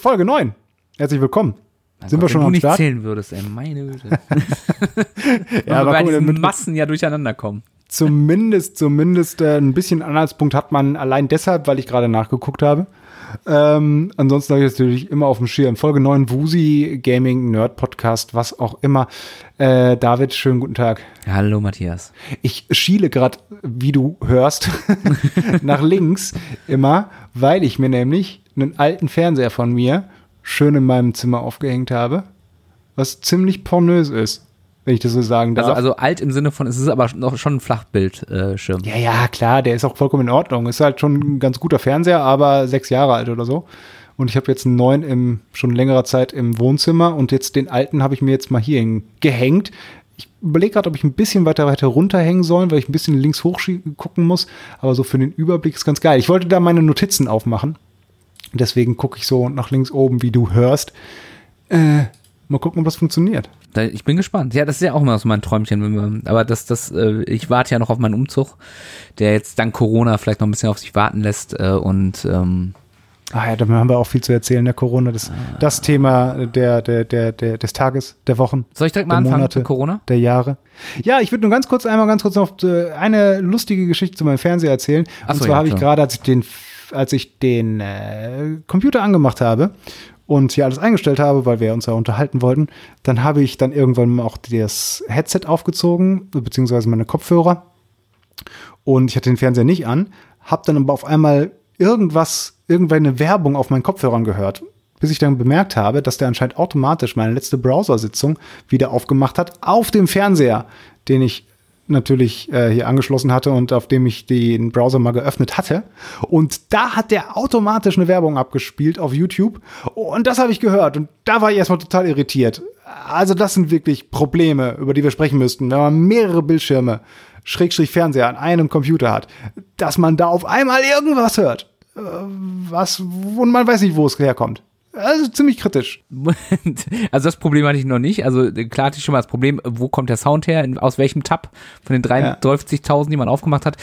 Folge 9. Herzlich willkommen. Mein Sind Gott, wir schon wenn am du nicht Start? zählen würdest, ey, meine Güte. Ja, aber bei diesen damit- Massen ja durcheinander kommen. Zumindest, zumindest äh, ein bisschen Anhaltspunkt hat man allein deshalb, weil ich gerade nachgeguckt habe. Ähm, ansonsten habe ich natürlich immer auf dem Schirm. Folge 9 Wusi Gaming Nerd Podcast, was auch immer. Äh, David, schönen guten Tag. Hallo Matthias. Ich schiele gerade, wie du hörst, nach links immer, weil ich mir nämlich einen alten Fernseher von mir schön in meinem Zimmer aufgehängt habe, was ziemlich pornös ist, wenn ich das so sagen darf. Also, also alt im Sinne von, es ist aber noch schon ein Flachbildschirm. ja, ja, klar, der ist auch vollkommen in Ordnung. Ist halt schon ein ganz guter Fernseher, aber sechs Jahre alt oder so. Und ich habe jetzt einen neuen im, schon längerer Zeit im Wohnzimmer und jetzt den alten habe ich mir jetzt mal hier gehängt. Ich überlege gerade, ob ich ein bisschen weiter weiter runterhängen soll, weil ich ein bisschen links hoch gucken muss. Aber so für den Überblick ist ganz geil. Ich wollte da meine Notizen aufmachen. Deswegen gucke ich so nach links oben, wie du hörst. Äh, mal gucken, ob das funktioniert. Ich bin gespannt. Ja, das ist ja auch immer so mein Träumchen. Wenn wir, aber das, das, äh, ich warte ja noch auf meinen Umzug, der jetzt dank Corona vielleicht noch ein bisschen auf sich warten lässt. Äh, und ähm, Ah ja, da haben wir auch viel zu erzählen, der Corona. Das, das Thema der, der, der, der, des Tages, der Wochen. soll ich direkt mal anfangen Monate, mit Corona? Der Jahre. Ja, ich würde nur ganz kurz einmal ganz kurz noch äh, eine lustige Geschichte zu meinem Fernseher erzählen. Ach Und so, zwar ja, habe ich gerade, als ich den, als ich den äh, Computer angemacht habe und hier alles eingestellt habe, weil wir uns ja unterhalten wollten, dann habe ich dann irgendwann auch das Headset aufgezogen, beziehungsweise meine Kopfhörer. Und ich hatte den Fernseher nicht an, habe dann aber auf einmal irgendwas, irgendeine Werbung auf meinen Kopfhörern gehört. Bis ich dann bemerkt habe, dass der anscheinend automatisch meine letzte Browsersitzung wieder aufgemacht hat auf dem Fernseher, den ich natürlich äh, hier angeschlossen hatte und auf dem ich den Browser mal geöffnet hatte. Und da hat der automatisch eine Werbung abgespielt auf YouTube. Und das habe ich gehört. Und da war ich erstmal total irritiert. Also das sind wirklich Probleme, über die wir sprechen müssten. Wenn man mehrere Bildschirme, Schrägstrich Fernseher an einem Computer hat, dass man da auf einmal irgendwas hört. Äh, Was, und man weiß nicht, wo es herkommt. Also ziemlich kritisch. also das Problem hatte ich noch nicht. Also äh, klar hatte ich schon mal das Problem, wo kommt der Sound her, aus welchem Tab von den 53.000, die man aufgemacht hat.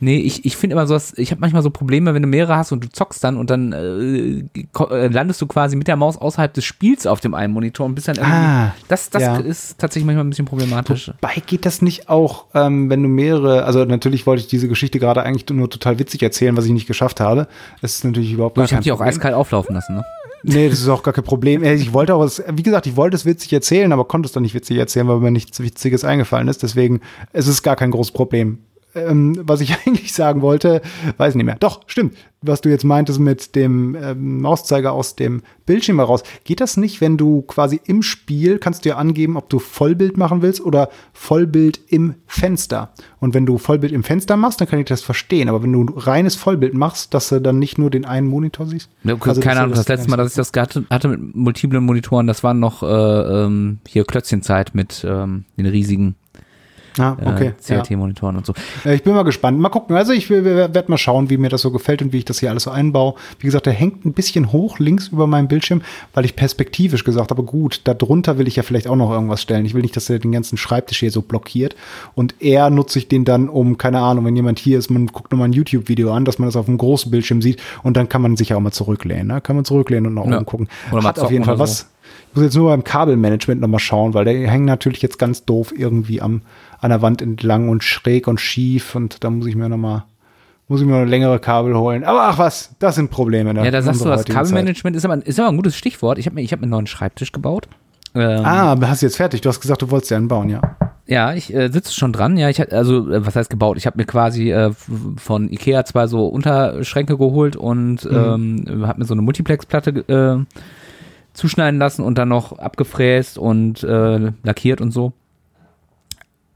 Nee, ich, ich finde immer so, ich habe manchmal so Probleme, wenn du mehrere hast und du zockst dann und dann äh, äh, landest du quasi mit der Maus außerhalb des Spiels auf dem einen Monitor und bist dann irgendwie, Ah, das, das ja. ist tatsächlich manchmal ein bisschen problematisch. Wobei geht das nicht auch, ähm, wenn du mehrere, also natürlich wollte ich diese Geschichte gerade eigentlich nur total witzig erzählen, was ich nicht geschafft habe. Das ist natürlich überhaupt gar ich habe die auch eiskalt auflaufen lassen, ne? Nee, das ist auch gar kein Problem. Äh, Ich wollte auch, wie gesagt, ich wollte es witzig erzählen, aber konnte es dann nicht witzig erzählen, weil mir nichts Witziges eingefallen ist. Deswegen, es ist gar kein großes Problem. Ähm, was ich eigentlich sagen wollte, weiß nicht mehr. Doch, stimmt. Was du jetzt meintest mit dem ähm, Mauszeiger aus dem Bildschirm heraus. Geht das nicht, wenn du quasi im Spiel kannst du ja angeben, ob du Vollbild machen willst oder Vollbild im Fenster? Und wenn du Vollbild im Fenster machst, dann kann ich das verstehen. Aber wenn du reines Vollbild machst, dass du dann nicht nur den einen Monitor siehst? Ja, okay, Also, keine Ahnung, du das letzte Mal, dass ich das hatte, hatte mit multiplen Monitoren, das waren noch äh, ähm, hier Klötzchenzeit mit ähm, den riesigen Ah, okay. äh, ja. CRT-Monitoren und so. Ja, ich bin mal gespannt. Mal gucken. Also ich werde mal schauen, wie mir das so gefällt und wie ich das hier alles so einbaue. Wie gesagt, der hängt ein bisschen hoch links über meinem Bildschirm, weil ich perspektivisch gesagt habe, gut, da drunter will ich ja vielleicht auch noch irgendwas stellen. Ich will nicht, dass er den ganzen Schreibtisch hier so blockiert. Und eher nutze ich den dann, um, keine Ahnung, wenn jemand hier ist, man guckt nochmal ein YouTube-Video an, dass man das auf einem großen Bildschirm sieht und dann kann man sich auch mal zurücklehnen. Ne? Kann man zurücklehnen und nach Ja. oben gucken. Oder Hat auf jeden Fall oder was. Ich muss jetzt nur beim Kabelmanagement nochmal schauen, weil der hängt natürlich jetzt ganz doof irgendwie am, an der Wand entlang und schräg und schief und da muss ich mir nochmal, muss ich mir noch längere Kabel holen. Aber ach was, das sind Probleme. Ne, Ja, da sagst du, Zeit. Kabelmanagement ist aber, ist aber ein gutes Stichwort. Ich habe mir, ich hab mir einen neuen Schreibtisch gebaut. Ähm, Ah, hast du jetzt fertig? Du hast gesagt, du wolltest ja einen bauen, ja. Ja, ich äh, sitze schon dran. Ja, ich also äh, was heißt gebaut? Ich habe mir quasi äh, von Ikea zwei so Unterschränke geholt und Mhm. ähm, habe mir so eine Multiplex-Platte äh, zuschneiden lassen und dann noch abgefräst und äh, lackiert und so.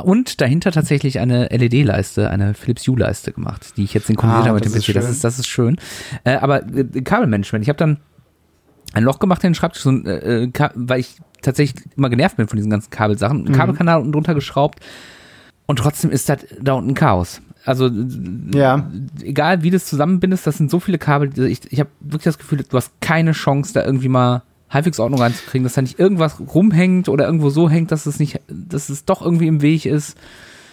Und dahinter tatsächlich eine LED-Leiste, eine Philips Hue-Leiste gemacht, die ich jetzt synchronisiert Ah, habe mit das dem PC. Das schön. ist, das ist schön. Äh, aber äh, Kabelmanagement, ich habe dann ein Loch gemacht in den Schreibtisch, so ein, äh, Ka- weil ich tatsächlich immer genervt bin von diesen ganzen Kabelsachen. Mhm. Einen Kabelkanal unten drunter geschraubt und trotzdem ist das da unten Chaos. Also Ja. egal wie du es zusammenbindest, das sind so viele Kabel. Ich, ich habe wirklich das Gefühl, du hast keine Chance, da irgendwie mal halbwegs Ordnung reinzukriegen, dass da nicht irgendwas rumhängt oder irgendwo so hängt, dass es nicht, dass es doch irgendwie im Weg ist.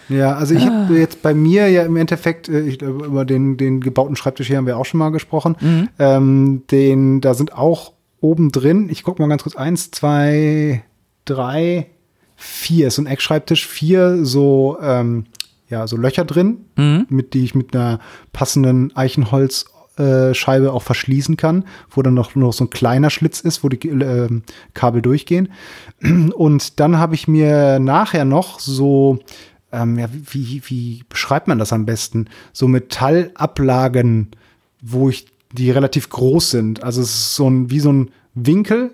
Ja, also ich Ah. habe jetzt bei mir ja im Endeffekt, äh, ich, glaube, über den, den gebauten Schreibtisch hier haben wir auch schon mal gesprochen. Mhm. Ähm, den, da sind auch oben drin, ich gucke mal ganz kurz, eins, zwei, drei, vier, ist so ein Eckschreibtisch, vier so, ähm, ja, so Löcher drin, Mhm. mit die ich mit einer passenden Eichenholzscheibe auch verschließen kann, wo dann noch, noch so ein kleiner Schlitz ist, wo die ähm, Kabel durchgehen. Und dann habe ich mir nachher noch so, ähm, ja, wie, wie beschreibt man das am besten? So Metallablagen, wo ich, die relativ groß sind. Also es ist so ein, wie so ein Winkel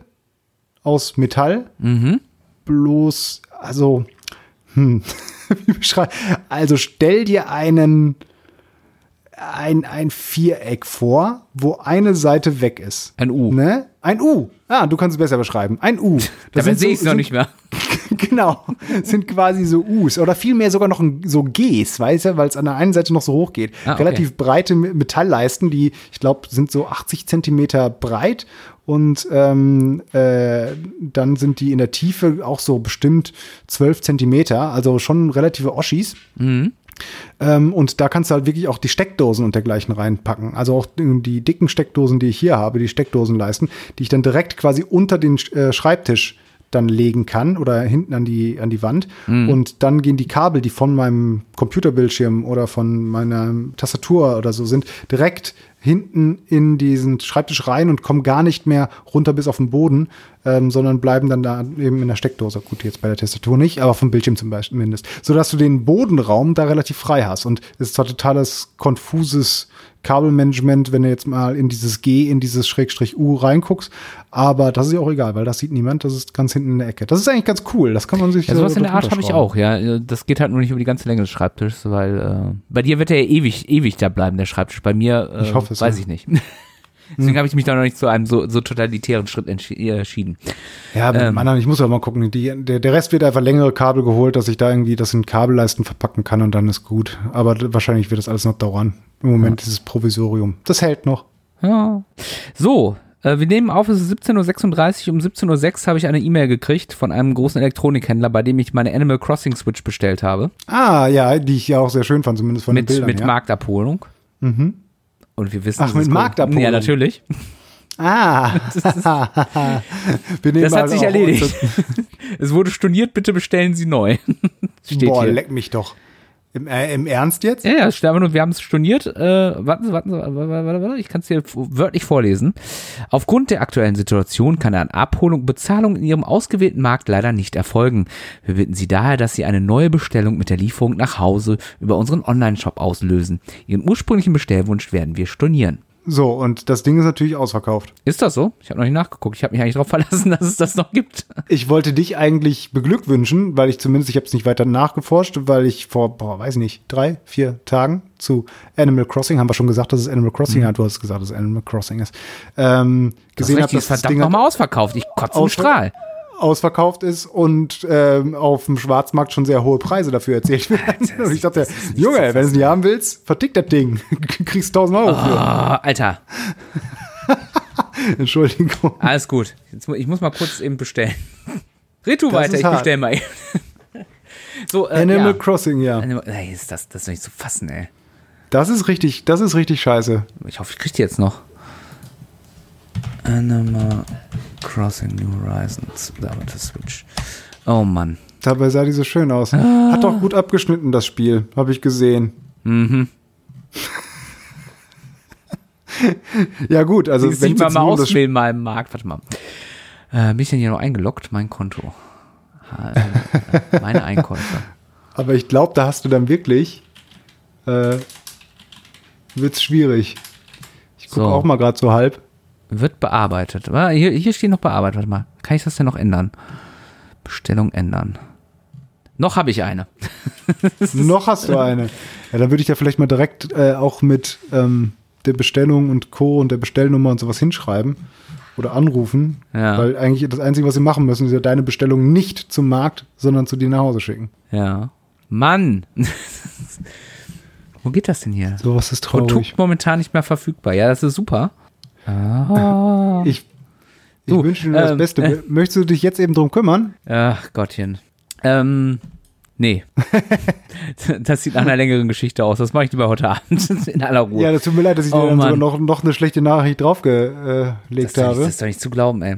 aus Metall, Mhm. bloß, also, hm, wie beschreibe Also stell dir einen, ein, ein Viereck vor, wo eine Seite weg ist. Ein U. Ne? Ein U. Ah, du kannst es besser beschreiben. Ein U. Das Dabei sehe ich es noch nicht mehr. genau, sind quasi so U's oder vielmehr sogar noch ein, so G's, weißt du, weil es an der einen Seite noch so hoch geht. Ah, okay. Relativ breite Me- Metallleisten, die, ich glaube, sind so 80 Zentimeter breit und ähm, äh, dann sind die in der Tiefe auch so bestimmt 12 Zentimeter, also schon relative Oschis. Ähm, und da kannst du halt wirklich auch die Steckdosen und dergleichen reinpacken. Also auch die dicken Steckdosen, die ich hier habe, die Steckdosenleisten, die ich dann direkt quasi unter den äh, Schreibtisch dann legen kann oder hinten an die, an die Wand. Und dann gehen die Kabel, die von meinem Computerbildschirm oder von meiner Tastatur oder so sind, direkt hinten in diesen Schreibtisch rein und kommen gar nicht mehr runter bis auf den Boden, ähm, sondern bleiben dann da eben in der Steckdose. Gut, jetzt bei der Tastatur nicht, aber vom Bildschirm zum Beispiel mindestens. Sodass du den Bodenraum da relativ frei hast. Und es ist zwar totales konfuses Kabelmanagement, wenn du jetzt mal in dieses G, in dieses Schrägstrich U reinguckst, aber das ist ja auch egal, weil das sieht niemand, das ist ganz hinten in der Ecke. Das ist eigentlich ganz cool, das kann man sich Ja, sowas so in der Art habe ich auch, ja. Das geht halt nur nicht über die ganze Länge des Schreibtisches, weil äh, bei dir wird er ja ewig, ewig da bleiben, der Schreibtisch. Bei mir äh, Ich hoffe es, weiß ja. ich nicht. Deswegen habe ich mich da noch nicht zu einem so, so totalitären Schritt äh, entschieden. Ja, Ähm. anderen, ich muss ja mal gucken. Die, der, der Rest wird einfach längere Kabel geholt, dass ich da irgendwie das in Kabelleisten verpacken kann und dann ist gut. Aber wahrscheinlich wird das alles noch dauern. Im Moment dieses Provisorium. Das hält noch. Ja. So, äh, wir nehmen auf, es ist 17.36 Uhr. Um 17.06 Uhr habe ich eine E-Mail gekriegt von einem großen Elektronikhändler, bei dem ich meine Animal Crossing Switch bestellt habe. Ah, ja, die ich ja auch sehr schön fand, zumindest von mit den Bildern. mit ja. Marktabholung. Und wir wissen, Ach, mit ist- Marktabholung. Ja, natürlich. Ah, wir nehmen Das hat also sich erledigt. es wurde storniert, bitte bestellen Sie neu. Steht Boah, hier. leck mich doch. Im, äh, Im Ernst jetzt? Ja, ja, einfach nur, wir haben es storniert. Äh, warten Sie, warten Sie, warte, warte, warte, ich kann es hier wörtlich vorlesen. Aufgrund der aktuellen Situation kann eine Abholung und Bezahlung in Ihrem ausgewählten Markt leider nicht erfolgen. Wir bitten Sie daher, dass Sie eine neue Bestellung mit der Lieferung nach Hause über unseren Online-Shop auslösen. Ihren ursprünglichen Bestellwunsch werden wir stornieren. So, und das Ding ist natürlich ausverkauft. Ist das so? Ich habe noch nicht nachgeguckt. Ich habe mich eigentlich darauf verlassen, dass es das noch gibt. Ich wollte dich eigentlich beglückwünschen, weil ich zumindest, ich habe es nicht weiter nachgeforscht, weil ich vor, boah, weiß ich nicht, drei, vier Tagen zu Animal Crossing, haben wir schon gesagt, dass es Animal Crossing, ja, du hast gesagt, dass es Animal Crossing ist, ähm, gesehen habe, dass das verdammt Ding nochmal ausverkauft. Ich kotze im Strahl. Ausverkauft ist und ähm, auf dem Schwarzmarkt schon sehr hohe Preise dafür erzählt werden. Und ich dachte, Junge, wenn du es nicht haben willst, vertick das Ding. Kriegst 1000 Euro für. Ah, Alter, Entschuldigung. alles gut. Jetzt, ich muss mal kurz eben bestellen. Du weiter, ich hart. bestell mal eben. so, äh, Animal ja. Crossing, ja. Animal, ey, ist das, das ist doch nicht zu fassen, ey. Das ist richtig, das ist richtig scheiße. Ich hoffe, ich krieg die jetzt noch. Animal Crossing New Horizons. Da wird das Switch. Oh Mann. Dabei sah die so schön aus. Ah. Hat doch gut abgeschnitten, das Spiel. Habe ich gesehen. Mhm. Ja, gut, also Also, wenn ich mal, jetzt mal auswählen mal im Markt. Warte mal. Äh, bin ich denn hier noch eingeloggt? Mein Konto. Ha, äh, Meine Einkäufe. Aber ich glaube, da hast du dann wirklich, äh, wird's schwierig. Ich gucke So. auch mal gerade so halb. Wird bearbeitet. Hier, hier steht noch bearbeitet. Warte mal. Kann ich das denn noch ändern? Bestellung ändern. Noch habe ich eine. Noch hast du eine. Ja, dann würde ich ja vielleicht mal direkt äh, auch mit ähm, der Bestellung und Co. und der Bestellnummer und sowas hinschreiben oder anrufen. Ja. Weil eigentlich das Einzige, was sie machen müssen, ist ja deine Bestellung nicht zum Markt, sondern zu dir nach Hause schicken. Ja. Mann. Wo geht das denn hier? Sowas ist traurig. Produkt momentan nicht mehr verfügbar. Ja, das ist super. Ah. Ich, ich Du, wünsche dir das ähm, Beste. äh. Möchtest du dich jetzt eben drum kümmern? Ach Gottchen. Ähm, Nee. das sieht nach einer längeren Geschichte aus. Das mache ich lieber heute Abend in aller Ruhe. Ja, das tut mir leid, dass ich Oh, dir dann sogar noch, noch eine schlechte Nachricht draufgelegt doch habe. das ist doch nicht zu glauben, ey.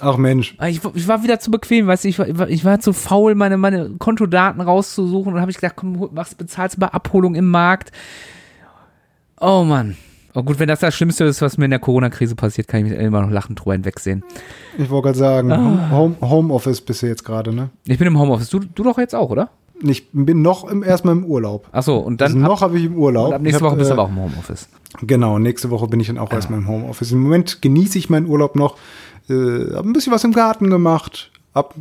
Ach Mensch. Ah, Ich, ich war wieder zu bequem, weißt du, ich war, ich war- zu faul, meine, meine Kontodaten rauszusuchen und habe ich gedacht, komm, mach's, bezahlst bei Abholung im Markt. Oh Mann. Oh gut, wenn das das Schlimmste ist, was mir in der Corona-Krise passiert, kann ich mich immer noch lachend drüber hinwegsehen. Ich wollte gerade sagen, Ah. Home, Homeoffice bist du jetzt gerade, ne? Ich bin im Homeoffice. Du, du doch jetzt auch, oder? Ich bin noch im, erstmal im Urlaub. Ach so, und dann Also noch habe ich im Urlaub. und ab nächste hab, Woche bist du äh, aber auch im Homeoffice. Genau, nächste Woche bin ich dann auch erstmal im Homeoffice. Im Moment genieße ich meinen Urlaub noch. Äh, hab ein bisschen was im Garten gemacht. Hab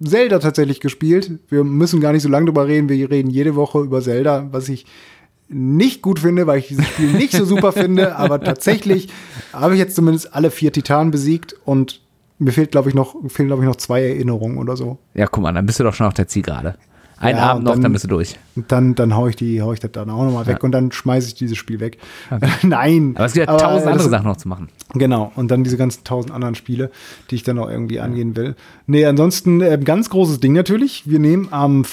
Zelda tatsächlich gespielt. Wir müssen gar nicht so lange drüber reden. Wir reden jede Woche über Zelda, was ich nicht gut finde, weil ich dieses Spiel nicht so super finde. Aber tatsächlich habe ich jetzt zumindest alle vier Titanen besiegt und mir fehlt, glaube ich, noch, fehlen, glaube ich, noch zwei Erinnerungen oder so. Ja, guck mal, dann bist du doch schon auf der Zielgerade. Ein Ja, Abend noch, dann- dann bist du durch. Dann, dann hau ich die, hau ich das dann auch nochmal weg Ja. und dann schmeiße ich dieses Spiel weg. Nein. Aber es gibt ja tausend andere Sachen noch zu machen. Genau, und dann diese ganzen tausend anderen Spiele, die ich dann auch irgendwie angehen will. Nee, ansonsten äh, ganz großes Ding natürlich. Wir nehmen am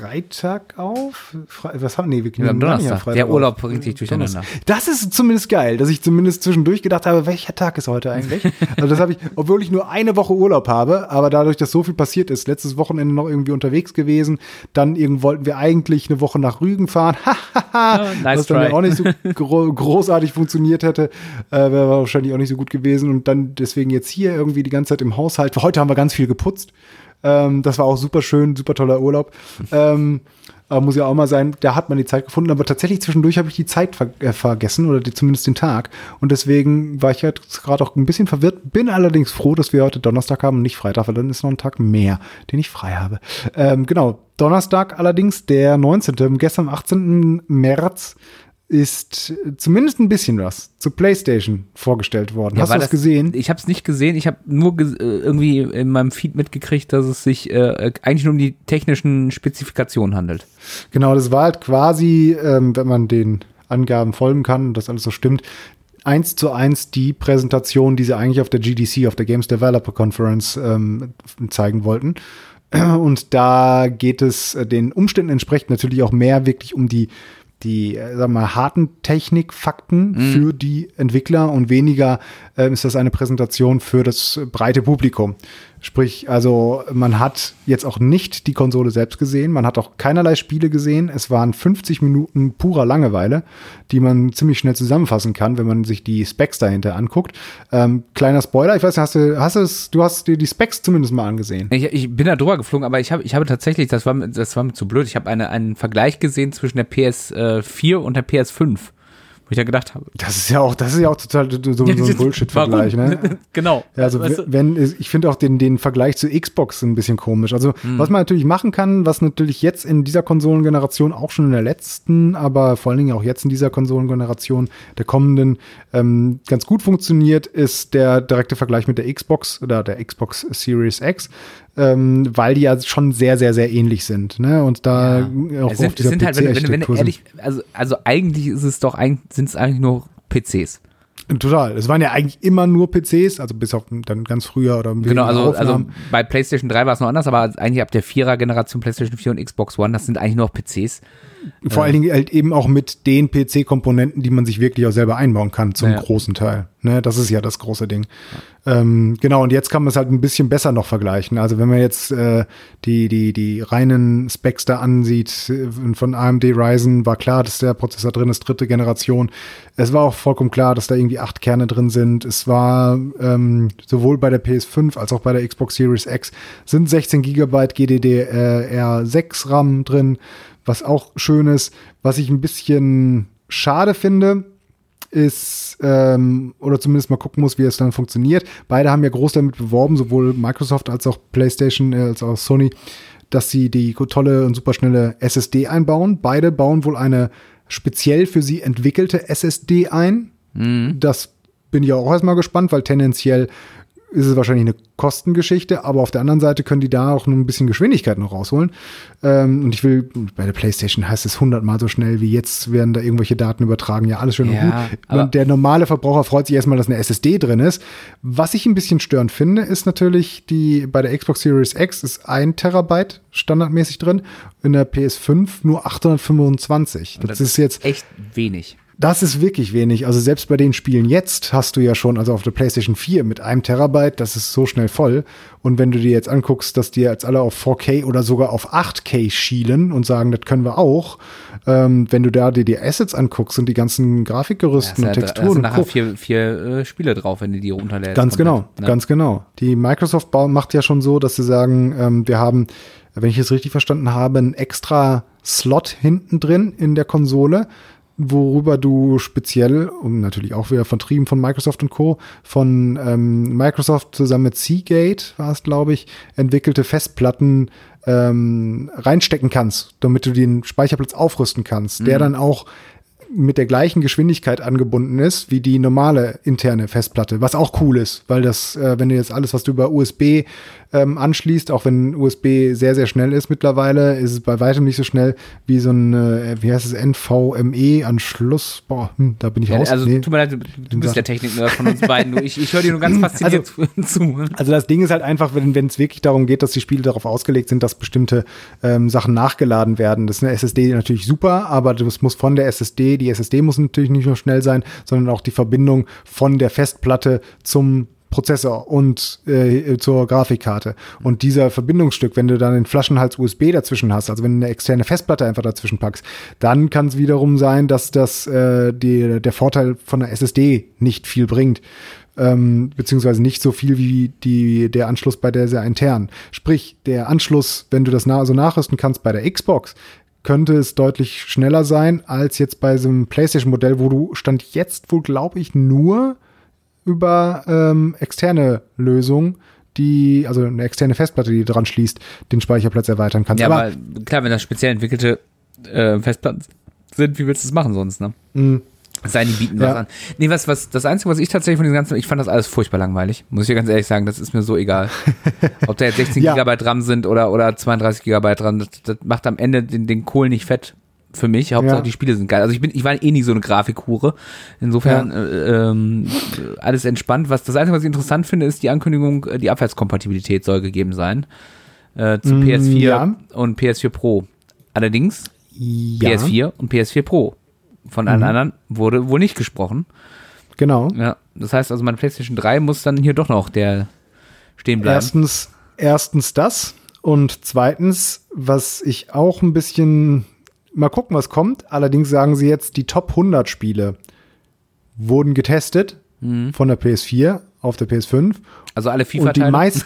Freitag auf. Fre was haben nee, wir Ja, nehmen am Donnerstag. Freitag Der auf. Urlaub bringt dich durcheinander. Das ist zumindest geil, dass ich zumindest zwischendurch gedacht habe, welcher Tag ist heute eigentlich? also das habe ich, obwohl ich nur eine Woche Urlaub habe, aber dadurch, dass so viel passiert ist, letztes Wochenende noch irgendwie unterwegs gewesen, dann irgend wollten wir eigentlich eine Woche nach Rügen fahren, nice was dann try. ja auch nicht so gro großartig funktioniert hätte, äh, wäre wahrscheinlich auch nicht so gut gewesen und dann deswegen jetzt hier irgendwie die ganze Zeit im Haushalt. Heute haben wir ganz viel geputzt. Ähm, das war auch super schön, super toller Urlaub. Ähm, aber muss ja auch mal sein, da hat man die Zeit gefunden, aber tatsächlich zwischendurch habe ich die Zeit ver äh, vergessen oder die, zumindest den Tag. Und deswegen war ich jetzt gerade auch ein bisschen verwirrt, bin allerdings froh, dass wir heute Donnerstag haben und nicht Freitag, weil dann ist noch ein Tag mehr, den ich frei habe. Ähm, genau, Donnerstag allerdings, der 19., gestern am 18. März, ist zumindest ein bisschen was zu PlayStation vorgestellt worden. Ja, Hast du das gesehen? Ich habe es nicht gesehen. Ich habe nur ges- äh, irgendwie in meinem Feed mitgekriegt, dass es sich äh, eigentlich nur um die technischen Spezifikationen handelt. Genau, das war halt quasi, ähm, wenn man den Angaben folgen kann und das alles so stimmt, eins zu eins die Präsentation, die sie eigentlich auf der GDC, auf der Games Developer Conference ähm, zeigen wollten. Und da geht es äh, den Umständen entsprechend natürlich auch mehr wirklich um die die, äh, wir mal, harten Technikfakten für die Entwickler und weniger ähm, ist das eine Präsentation für das äh, breite Publikum. Sprich, also man hat jetzt auch nicht die Konsole selbst gesehen, man hat auch keinerlei Spiele gesehen. Es waren 50 Minuten purer Langeweile, die man ziemlich schnell zusammenfassen kann, wenn man sich die Specs dahinter anguckt. Ähm, kleiner Spoiler, ich weiß nicht, hast du, hast es, du hast dir die Specs zumindest mal angesehen. Ich, ich bin da drüber geflogen, aber ich habe ich habe tatsächlich, das war, das war mir zu blöd, ich habe eine, einen Vergleich gesehen zwischen der PS4 und der PS5, wo ich ja gedacht habe. Das ist ja auch, das ist ja auch total so, so ein Bullshit-Vergleich, ne? genau. Ja, also Weißt du? wenn ich finde auch den den Vergleich zu Xbox ein bisschen komisch. Also was man natürlich machen kann, was natürlich jetzt in dieser Konsolengeneration auch schon in der letzten, aber vor allen Dingen auch jetzt in dieser Konsolengeneration der kommenden ähm, ganz gut funktioniert, ist der direkte Vergleich mit der Xbox oder der Xbox Series X, ähm, weil die ja schon sehr sehr sehr ähnlich sind. Ne? Und da auch es sind, es sind halt, wenn, wenn, wenn ehrlich, also, also eigentlich ist es doch, sind es eigentlich nur PCs. Total. Es waren ja eigentlich immer nur PCs, also bis auf dann ganz früher oder Genau, weniger also, also bei PlayStation 3 war es noch anders, aber eigentlich ab der Vierer-Generation PlayStation 4 und Xbox One, das sind eigentlich nur noch PCs. Vor allen Dingen halt eben auch mit den PC-Komponenten, die man sich wirklich auch selber einbauen kann, zum Ja. großen Teil. Ne, das ist ja das große Ding. Ähm, genau, und jetzt kann man es halt ein bisschen besser noch vergleichen. Also wenn man jetzt äh, die, die, die reinen Specs da ansieht, äh, von AMD Ryzen war klar, dass der Prozessor drin ist, dritte Generation. Es war auch vollkommen klar, dass da irgendwie acht Kerne drin sind. Es war ähm, sowohl bei der PS5 als auch bei der Xbox Series X sind 16 Gigabyte GDDR6 RAM drin was auch schön ist. Was ich ein bisschen schade finde, ist, ähm, oder zumindest mal gucken muss, wie es dann funktioniert. Beide haben ja groß damit beworben, sowohl Microsoft als auch PlayStation, äh, als auch Sony, dass sie die tolle und superschnelle SSD einbauen. Beide bauen wohl eine speziell für sie entwickelte SSD ein. Das bin ich auch erstmal gespannt, weil tendenziell ist es wahrscheinlich eine Kostengeschichte, aber auf der anderen Seite können die da auch nur ein bisschen Geschwindigkeit noch rausholen. Ähm, und ich will, bei der PlayStation heißt es hundertmal so schnell wie jetzt werden da irgendwelche Daten übertragen. Ja, alles schön Ja, und gut. Und der normale Verbraucher freut sich erstmal, dass eine SSD drin ist. Was ich ein bisschen störend finde, ist natürlich die, bei der Xbox Series X ist ein Terabyte standardmäßig drin, in der PS5 nur 825. Das, ist jetzt echt wenig. Das ist wirklich wenig. Also selbst bei den Spielen jetzt hast du ja schon, also auf der PlayStation 4 mit einem Terabyte, das ist so schnell voll. Und wenn du dir jetzt anguckst, dass die jetzt alle auf 4K oder sogar auf 8K schielen und sagen, das können wir auch, ähm, wenn du da dir die Assets anguckst und die ganzen Grafikgerüsten Da und Texturen und nachher guckst, vier, vier äh, Spiele drauf, wenn du die runterlädst. Ganz genau, ne? ganz genau. Die Microsoft macht ja schon so, dass sie sagen, ähm, wir haben, wenn ich es richtig verstanden habe, einen extra Slot hinten drin in der Konsole, worüber du speziell, und natürlich auch wieder vertrieben von Microsoft und Co., von ähm, Microsoft zusammen mit Seagate, war es, glaube ich, entwickelte Festplatten ähm, reinstecken kannst, damit du den Speicherplatz aufrüsten kannst, der dann auch mit der gleichen Geschwindigkeit angebunden ist wie die normale interne Festplatte, was auch cool ist, weil das, äh, wenn du jetzt alles, was du über USB ähm, anschließt, auch wenn USB sehr, sehr schnell ist mittlerweile, ist es bei weitem nicht so schnell wie so ein, äh, wie heißt es, NVMe-Anschluss. Boah, hm, da bin ich Ja, raus. also Nee. tut mir leid, du, du bist der Technik-Nerd von uns beiden. Du, ich ich höre dir nur ganz fasziniert zu. Also das Ding ist halt einfach, wenn wenn es wirklich darum geht, dass die Spiele darauf ausgelegt sind, dass bestimmte ähm, Sachen nachgeladen werden. Das ist eine SSD natürlich super, aber das muss von der SSD, die SSD muss natürlich nicht nur schnell sein, sondern auch die Verbindung von der Festplatte zum Prozessor und äh, zur Grafikkarte. Und dieser Verbindungsstück, wenn du dann den Flaschenhals USB dazwischen hast, also wenn du eine externe Festplatte einfach dazwischen packst, dann kann es wiederum sein, dass das äh, die, der Vorteil von der SSD nicht viel bringt ähm, beziehungsweise nicht so viel wie die, der Anschluss bei der sehr intern. Sprich, der Anschluss, wenn du das na so nachrüsten kannst bei der Xbox, könnte es deutlich schneller sein als jetzt bei so einem PlayStation-Modell, wo du stand jetzt wohl, glaube ich, nur über ähm, externe Lösungen, die, also eine externe Festplatte, die dran schließt, den Speicherplatz erweitern kannst. Ja, Aber aber klar, wenn das speziell entwickelte äh, Festplatten sind, wie willst du es machen sonst, ne? Es sei denn, die bieten. Ja. was an. Nee, was, was, das Einzige, was ich tatsächlich von diesem ganzen, ich fand das alles furchtbar langweilig. Muss ich ganz ehrlich sagen, das ist mir so egal. Ob da jetzt 16 Ja. Gigabyte dran sind oder, oder 32 Gigabyte dran, das, das macht am Ende den, den Kohl nicht fett für mich. Hauptsache, Ja. die Spiele sind geil. Also ich bin, ich war eh nie so eine Grafikhure. Insofern, äh, ähm, alles entspannt. Was, das Einzige, was ich interessant finde, ist die Ankündigung, äh, die Abwärtskompatibilität soll gegeben sein. Äh, zu Mm, PS4 ja. und PS4 Pro. Allerdings ja, PS4 und PS4 Pro. Von allen anderen wurde wohl nicht gesprochen. genau. Ja, das heißt also, meine PlayStation 3 muss dann hier doch noch der stehen bleiben. Erstens, erstens das und zweitens, was ich auch ein bisschen mal gucken, was kommt. Allerdings sagen sie jetzt, die Top 100 Spiele wurden getestet von der PS4 auf der PS5 also alle und die FIFA-Teile. meisten,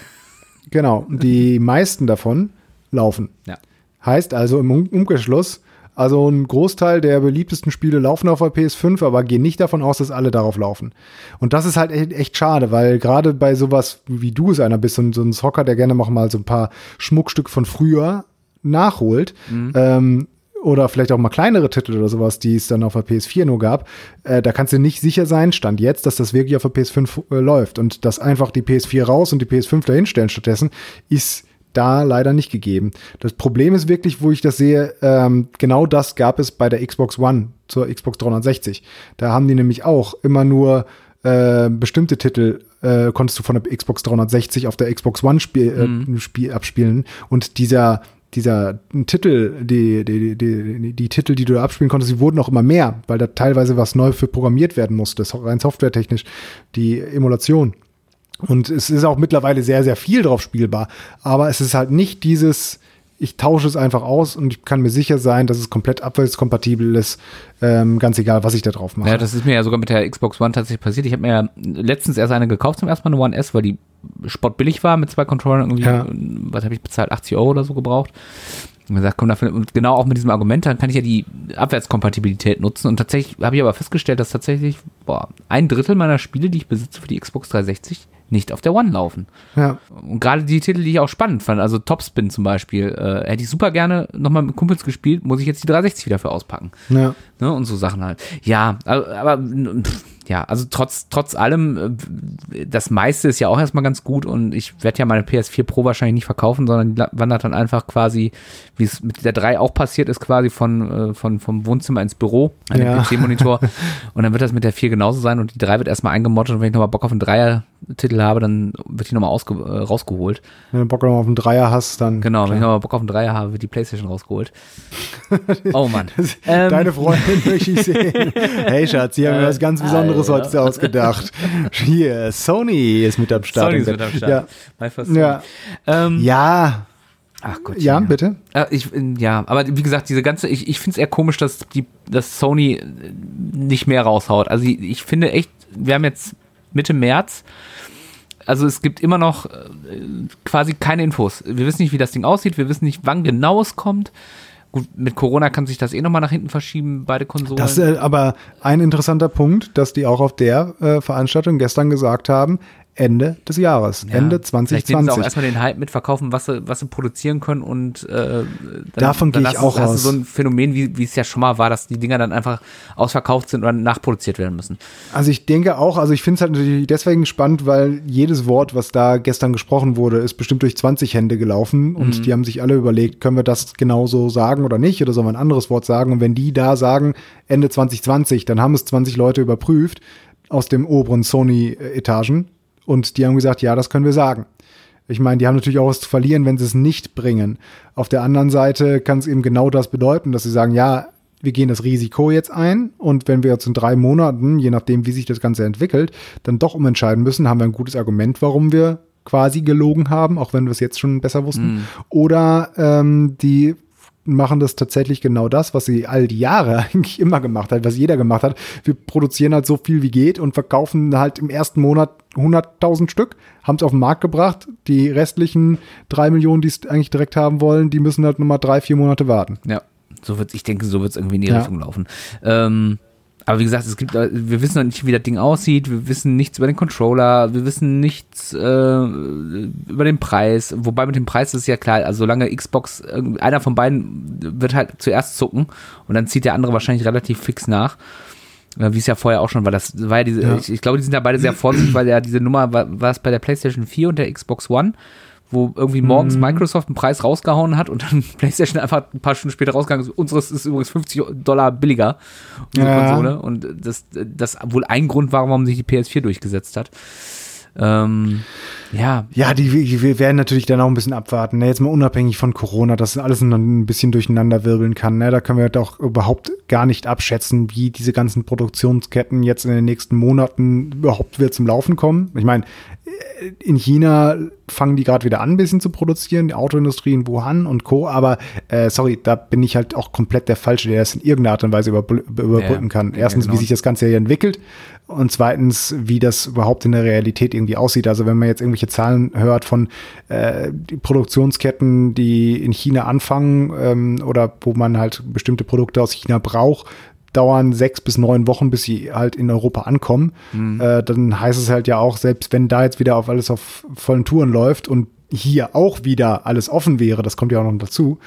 genau, die meisten davon laufen. Ja. Heißt also im Um- Umkehrschluss, also ein Großteil der beliebtesten Spiele laufen auf der PS5, aber gehen nicht davon aus, dass alle darauf laufen. Und das ist halt echt, echt schade, weil gerade bei sowas, wie du es einer bist, so ein, so ein Zocker, der gerne noch mal so ein paar Schmuckstücke von früher nachholt, ähm, oder vielleicht auch mal kleinere Titel oder sowas, die es dann auf der PS4 nur gab, äh, da kannst du nicht sicher sein, stand jetzt, dass das wirklich auf der PS5 äh, läuft. Und dass einfach die PS4 raus und die PS5 dahinstellen stattdessen, ist da leider nicht gegeben. Das Problem ist wirklich, wo ich das sehe, ähm, genau das gab es bei der Xbox One zur Xbox 360. Da haben die nämlich auch immer nur äh, bestimmte Titel äh, konntest du von der Xbox 360 auf der Xbox One spiel, äh, spiel, abspielen und dieser dieser Titel, die, die, die, die, Titel, die du da abspielen konntest, die wurden auch immer mehr, weil da teilweise was neu für programmiert werden musste, das rein softwaretechnisch, die Emulation. Und es ist auch mittlerweile sehr, sehr viel drauf spielbar. Aber es ist halt nicht dieses, ich tausche es einfach aus und ich kann mir sicher sein, dass es komplett abwärtskompatibel ist. Ähm, ganz egal, was ich da drauf mache. Ja, das ist mir ja sogar mit der Xbox One tatsächlich passiert. Ich habe mir ja letztens erst eine gekauft zum ersten Mal, eine One S, weil die spottbillig war mit zwei Controllern. Irgendwie, Ja. was habe ich bezahlt? 80 Euro oder so gebraucht. Und gesagt, komm, dafür, und genau auch mit diesem Argument, dann kann ich ja die Abwärtskompatibilität nutzen. Und tatsächlich habe ich aber festgestellt, dass tatsächlich boah, ein Drittel meiner Spiele, die ich besitze für die Xbox 360, nicht auf der One laufen. ja. Und gerade die Titel, die ich auch spannend fand, also Topspin zum Beispiel, äh, hätte ich super gerne nochmal mit Kumpels gespielt, muss ich jetzt die 360 wieder für auspacken. ja. Ne, und so Sachen halt. Ja, aber, pff, ja, also trotz, trotz allem, äh, das meiste ist ja auch erstmal ganz gut und ich werde ja meine PS4 Pro wahrscheinlich nicht verkaufen, sondern die wandert dann einfach quasi, wie es mit der 3 auch passiert ist, quasi von, äh, von, vom Wohnzimmer ins Büro an den Ja. PC-Monitor. und dann wird das mit der 4 genauso sein und die 3 wird erstmal eingemottet und wenn ich nochmal Bock auf einen Dreier-Titel habe, dann wird die nochmal äh, rausgeholt. Wenn du Bock noch auf einen Dreier hast, dann. Genau, wenn ich klar. nochmal Bock auf einen Dreier habe, wird die Playstation rausgeholt. Oh Mann. Ähm, Deine Freundin möchte ich sehen. Hey Schatz, hier haben wir was ganz Besonderes Alter. heute ausgedacht. Hier, Sony ist mit am Start. Sony ist mit am Start. Ja. Ja. Ähm, ja, Ach Gott. ja, bitte. Äh, ich, äh, ja, aber wie gesagt, diese ganze, ich, ich finde es eher komisch, dass die, dass Sony äh, nicht mehr raushaut. Also ich, ich finde echt, wir haben jetzt Mitte März, also es gibt immer noch äh, quasi keine Infos. Wir wissen nicht, wie das Ding aussieht, wir wissen nicht, wann genau es kommt. Gut, mit Corona kann sich das eh nochmal nach hinten verschieben, beide Konsolen. Das ist äh, aber ein interessanter Punkt, dass die auch auf der äh, Veranstaltung gestern gesagt haben, Ende des Jahres, Ja, Ende Vielleicht nehmen sie auch 2020. erstmal den Hype mitverkaufen, was sie, was sie produzieren können und äh, dann, Davon gehe ich auch aus. so ein Phänomen, wie, wie es ja schon mal war, dass die Dinger dann einfach ausverkauft sind oder nachproduziert werden müssen. Also ich denke auch, also ich finde es halt natürlich deswegen spannend, weil jedes Wort, was da gestern gesprochen wurde, ist bestimmt durch 20 Hände gelaufen und Mhm. die haben sich alle überlegt, können wir das genauso sagen oder nicht oder sollen wir ein anderes Wort sagen und wenn die da sagen Ende 2020, dann haben es 20 Leute überprüft aus dem oberen Sony-Etagen und die haben gesagt, ja, das können wir sagen. Ich meine, die haben natürlich auch was zu verlieren, wenn sie es nicht bringen. Auf der anderen Seite kann es eben genau das bedeuten, dass sie sagen, ja, wir gehen das Risiko jetzt ein und wenn wir jetzt in drei Monaten, je nachdem, wie sich das Ganze entwickelt, dann doch umentscheiden müssen, haben wir ein gutes Argument, warum wir quasi gelogen haben, auch wenn wir es jetzt schon besser wussten. Oder ähm, die machen das tatsächlich genau das, was sie all die Jahre eigentlich immer gemacht hat, was jeder gemacht hat. Wir produzieren halt so viel wie geht und verkaufen halt im ersten Monat 100.000 Stück, haben es auf den Markt gebracht. Die restlichen drei Millionen, die es eigentlich direkt haben wollen, die müssen halt nochmal drei, vier Monate warten. Ja, so wird's, ich denke, so wird es irgendwie in die Ja. Richtung laufen. Ähm, aber wie gesagt, es gibt, wir wissen noch nicht, wie das Ding aussieht, wir wissen nichts über den Controller, wir wissen nichts äh, über den Preis. Wobei mit dem Preis ist ja klar, also solange Xbox, einer von beiden wird halt zuerst zucken und dann zieht der andere wahrscheinlich relativ fix nach. Äh, Wie es ja vorher auch schon war. Das war ja diese, Ja. ich, ich glaube, die sind da beide sehr vorsichtig, weil ja diese Nummer war, war es bei der PlayStation 4 und der Xbox One, wo irgendwie morgens Microsoft einen Preis rausgehauen hat und dann PlayStation einfach ein paar Stunden später rausgegangen ist. Unseres ist übrigens 50 Dollar billiger, unsere Ja. Konsole. Und das, das wohl ein Grund war, warum sich die PS4 durchgesetzt hat. Ähm, ja, Ja, die, die wir werden natürlich dann auch ein bisschen abwarten. Ne? Jetzt mal unabhängig von Corona, dass alles ein bisschen durcheinander wirbeln kann. Ne? Da können wir doch überhaupt gar nicht abschätzen, wie diese ganzen Produktionsketten jetzt in den nächsten Monaten überhaupt wieder zum Laufen kommen. Ich meine, in China fangen die gerade wieder an, ein bisschen zu produzieren, die Autoindustrie in Wuhan und Co. Aber äh, sorry, da bin ich halt auch komplett der Falsche, der das in irgendeiner Art und Weise überbr- überbrücken Ja, kann. ja, Erstens, genau. wie sich das Ganze hier entwickelt und zweitens, wie das überhaupt in der Realität irgendwie aussieht. Also wenn man jetzt irgendwelche Zahlen hört von äh, die Produktionsketten, die in China anfangen ähm, oder wo man halt bestimmte Produkte aus China braucht, dauern sechs bis neun Wochen, bis sie halt in Europa ankommen. Äh, dann heißt es halt ja auch, selbst wenn da jetzt wieder auf alles auf vollen Touren läuft und hier auch wieder alles offen wäre, das kommt ja auch noch dazu,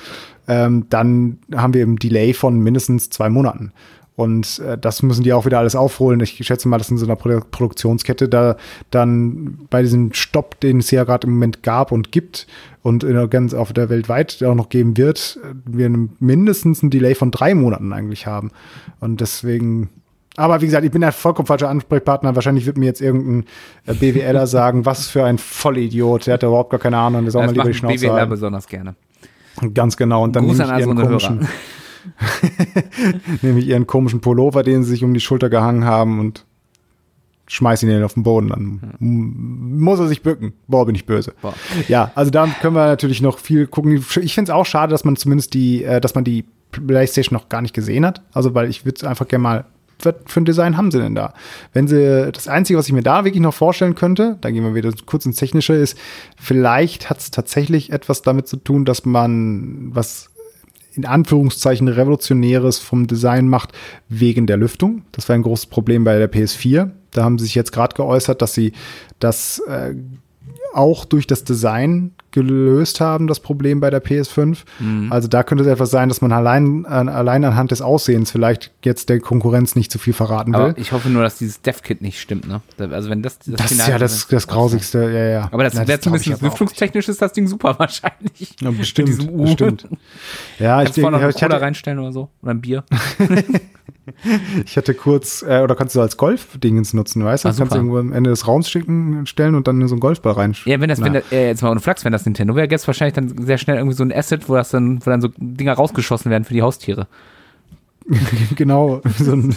ähm, dann haben wir eben Delay von mindestens zwei Monaten. Und äh, das müssen die auch wieder alles aufholen. Ich schätze mal, dass in so einer Produ Produktionskette da dann bei diesem Stopp, den es ja gerade im Moment gab und gibt und in der ganz auf der weltweit auch noch geben wird, wir mindestens ein Delay von drei Monaten eigentlich haben. Und deswegen aber wie gesagt, ich bin ein vollkommen falscher Ansprechpartner. Wahrscheinlich wird mir jetzt irgendein äh, BWLer sagen, was für ein Vollidiot. Der hat ja überhaupt gar keine Ahnung. Der soll mal das lieber die Schnauze BWLer haben. besonders gerne. Ganz genau. Und dann Gruß nehme an ich, all ihren komischen, Hörer. nehme ich ihren komischen Pullover, den sie sich um die Schulter gehangen haben und schmeiß ihn auf den Boden. Dann muss er sich bücken. Boah, bin ich böse. Boah. Ja, also da können wir natürlich noch viel gucken. Ich finde es auch schade, dass man zumindest die, äh, dass man die PlayStation noch gar nicht gesehen hat. Also, weil ich würde einfach gerne mal, was für ein Design haben sie denn da? Wenn sie, das Einzige, was ich mir da wirklich noch vorstellen könnte, da gehen wir wieder kurz ins Technische, ist, vielleicht hat es tatsächlich etwas damit zu tun, dass man was in Anführungszeichen Revolutionäres vom Design macht wegen der Lüftung. Das war ein großes Problem bei der PS4. Da haben sie sich jetzt gerade geäußert, dass sie das äh, auch durch das Design gelöst haben, das Problem bei der PS5. Mhm. Also da könnte es etwas sein, dass man allein, allein anhand des Aussehens vielleicht jetzt der Konkurrenz nicht zu viel verraten will. Aber ich hoffe nur, dass dieses Dev-Kit nicht stimmt, ne? Also wenn das das, das ist ja das, das Grausigste, ja, ja. Aber das wäre zumindest lüftungstechnisch ist das Ding super wahrscheinlich. Ja, bestimmt, bestimmt. Ja, ich denke, noch ich Cola reinstellen oder so oder ein Bier. ich hatte kurz, äh, oder kannst du als Golf-Dingens nutzen, weißt du? Ah, kannst du irgendwo am Ende des Raums schicken, stellen und dann so einen Golfball reinstellen. Ja, wenn das, Na. wenn das, äh, jetzt mal ohne Flachs, wenn das Nintendo wäre, gäbe es wahrscheinlich dann sehr schnell irgendwie so ein Asset, wo das dann, wo dann so Dinger rausgeschossen werden für die Haustiere. genau. So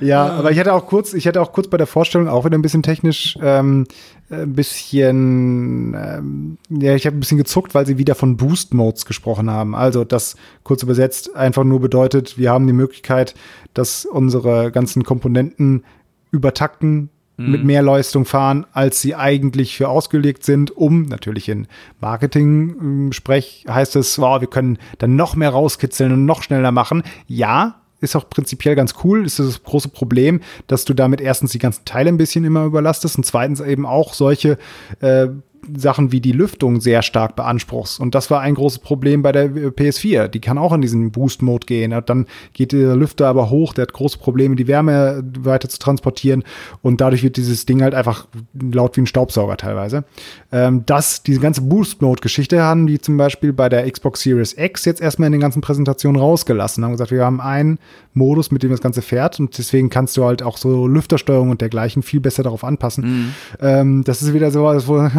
ja, aber ich hatte auch kurz, ich hatte auch kurz bei der Vorstellung auch wieder ein bisschen technisch ähm, ein bisschen, ähm, ja, ich habe ein bisschen gezuckt, weil sie wieder von Boost Modes gesprochen haben. Also das kurz übersetzt einfach nur bedeutet, wir haben die Möglichkeit, dass unsere ganzen Komponenten übertakten mit mhm. mehr Leistung fahren, als sie eigentlich für ausgelegt sind, um natürlich in Marketing-Sprech heißt es, wow, wir können dann noch mehr rauskitzeln und noch schneller machen. Ja, ist auch prinzipiell ganz cool. Ist das große Problem, dass du damit erstens die ganzen Teile ein bisschen immer überlastest und zweitens eben auch solche äh, Sachen wie die Lüftung sehr stark beanspruchst. Und das war ein großes Problem bei der PS4. Die kann auch in diesen Boost-Mode gehen. Dann geht der Lüfter aber hoch, der hat große Probleme, die Wärme weiter zu transportieren. Und dadurch wird dieses Ding halt einfach laut wie ein Staubsauger teilweise. Ähm, das, diese ganze Boost-Mode-Geschichte haben die zum Beispiel bei der Xbox Series X jetzt erstmal in den ganzen Präsentationen rausgelassen. Haben gesagt, wir haben einen Modus, mit dem das Ganze fährt. Und deswegen kannst du halt auch so Lüftersteuerung und dergleichen viel besser darauf anpassen. Mhm. Ähm, das ist wieder so was, wo,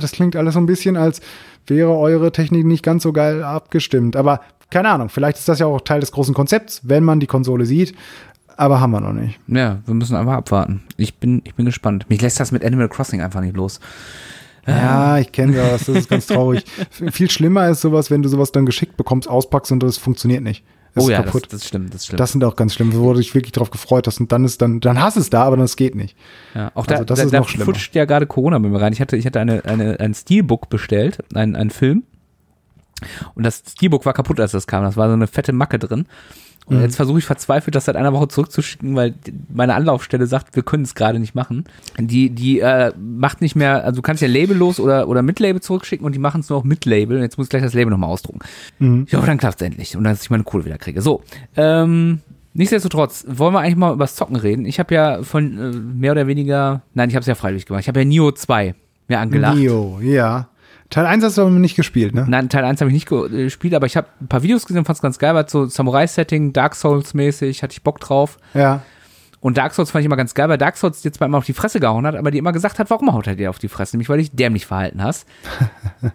das klingt alles so ein bisschen, als wäre eure Technik nicht ganz so geil abgestimmt. Aber keine Ahnung, vielleicht ist das ja auch Teil des großen Konzepts, wenn man die Konsole sieht. Aber haben wir noch nicht. Ja, wir müssen einfach abwarten. Ich bin, ich bin gespannt. Mich lässt das mit Animal Crossing einfach nicht los. Ja, ich kenne das, das ist ganz traurig. Viel schlimmer ist sowas, wenn du sowas dann geschickt bekommst, auspackst und das funktioniert nicht oh ja, kaputt. Das, das stimmt, das stimmt. Das sind auch ganz schlimm, wo du dich wirklich drauf gefreut hast und dann ist dann, dann hast es da, aber das geht nicht. Ja, auch also, da, das da, ist da noch schlimmer. futscht ja gerade Corona mit mir rein. Ich hatte, ich hatte eine, eine, ein Steelbook bestellt, ein, ein Film. Und das Steelbook war kaputt, als das kam. Das war so eine fette Macke drin. Und mhm. jetzt versuche ich verzweifelt, das seit einer Woche zurückzuschicken, weil meine Anlaufstelle sagt, wir können es gerade nicht machen. Die, die äh, macht nicht mehr, also du kannst ja labellos oder, oder mit Label zurückschicken und die machen es nur auch mit Label. Und jetzt muss ich gleich das Label nochmal ausdrucken. Mhm. Ich hoffe, dann klappt es endlich und dass ich meine Kohle wieder kriege. So, ähm, Nichtsdestotrotz, wollen wir eigentlich mal über das Zocken reden? Ich habe ja von äh, mehr oder weniger, nein, ich habe es ja freiwillig gemacht. Ich habe ja Nio 2 mir angelacht. Nio, ja. Teil 1 hast du aber nicht gespielt, ne? Nein, Teil 1 habe ich nicht gespielt, aber ich habe ein paar Videos gesehen und fand es ganz geil, weil so Samurai-Setting, Dark Souls-mäßig, hatte ich Bock drauf. Ja. Und Dark Souls fand ich immer ganz geil, weil Dark Souls dir zwar immer auf die Fresse gehauen hat, aber dir immer gesagt hat, warum haut er dir auf die Fresse? Nämlich, weil dich dämlich verhalten hast.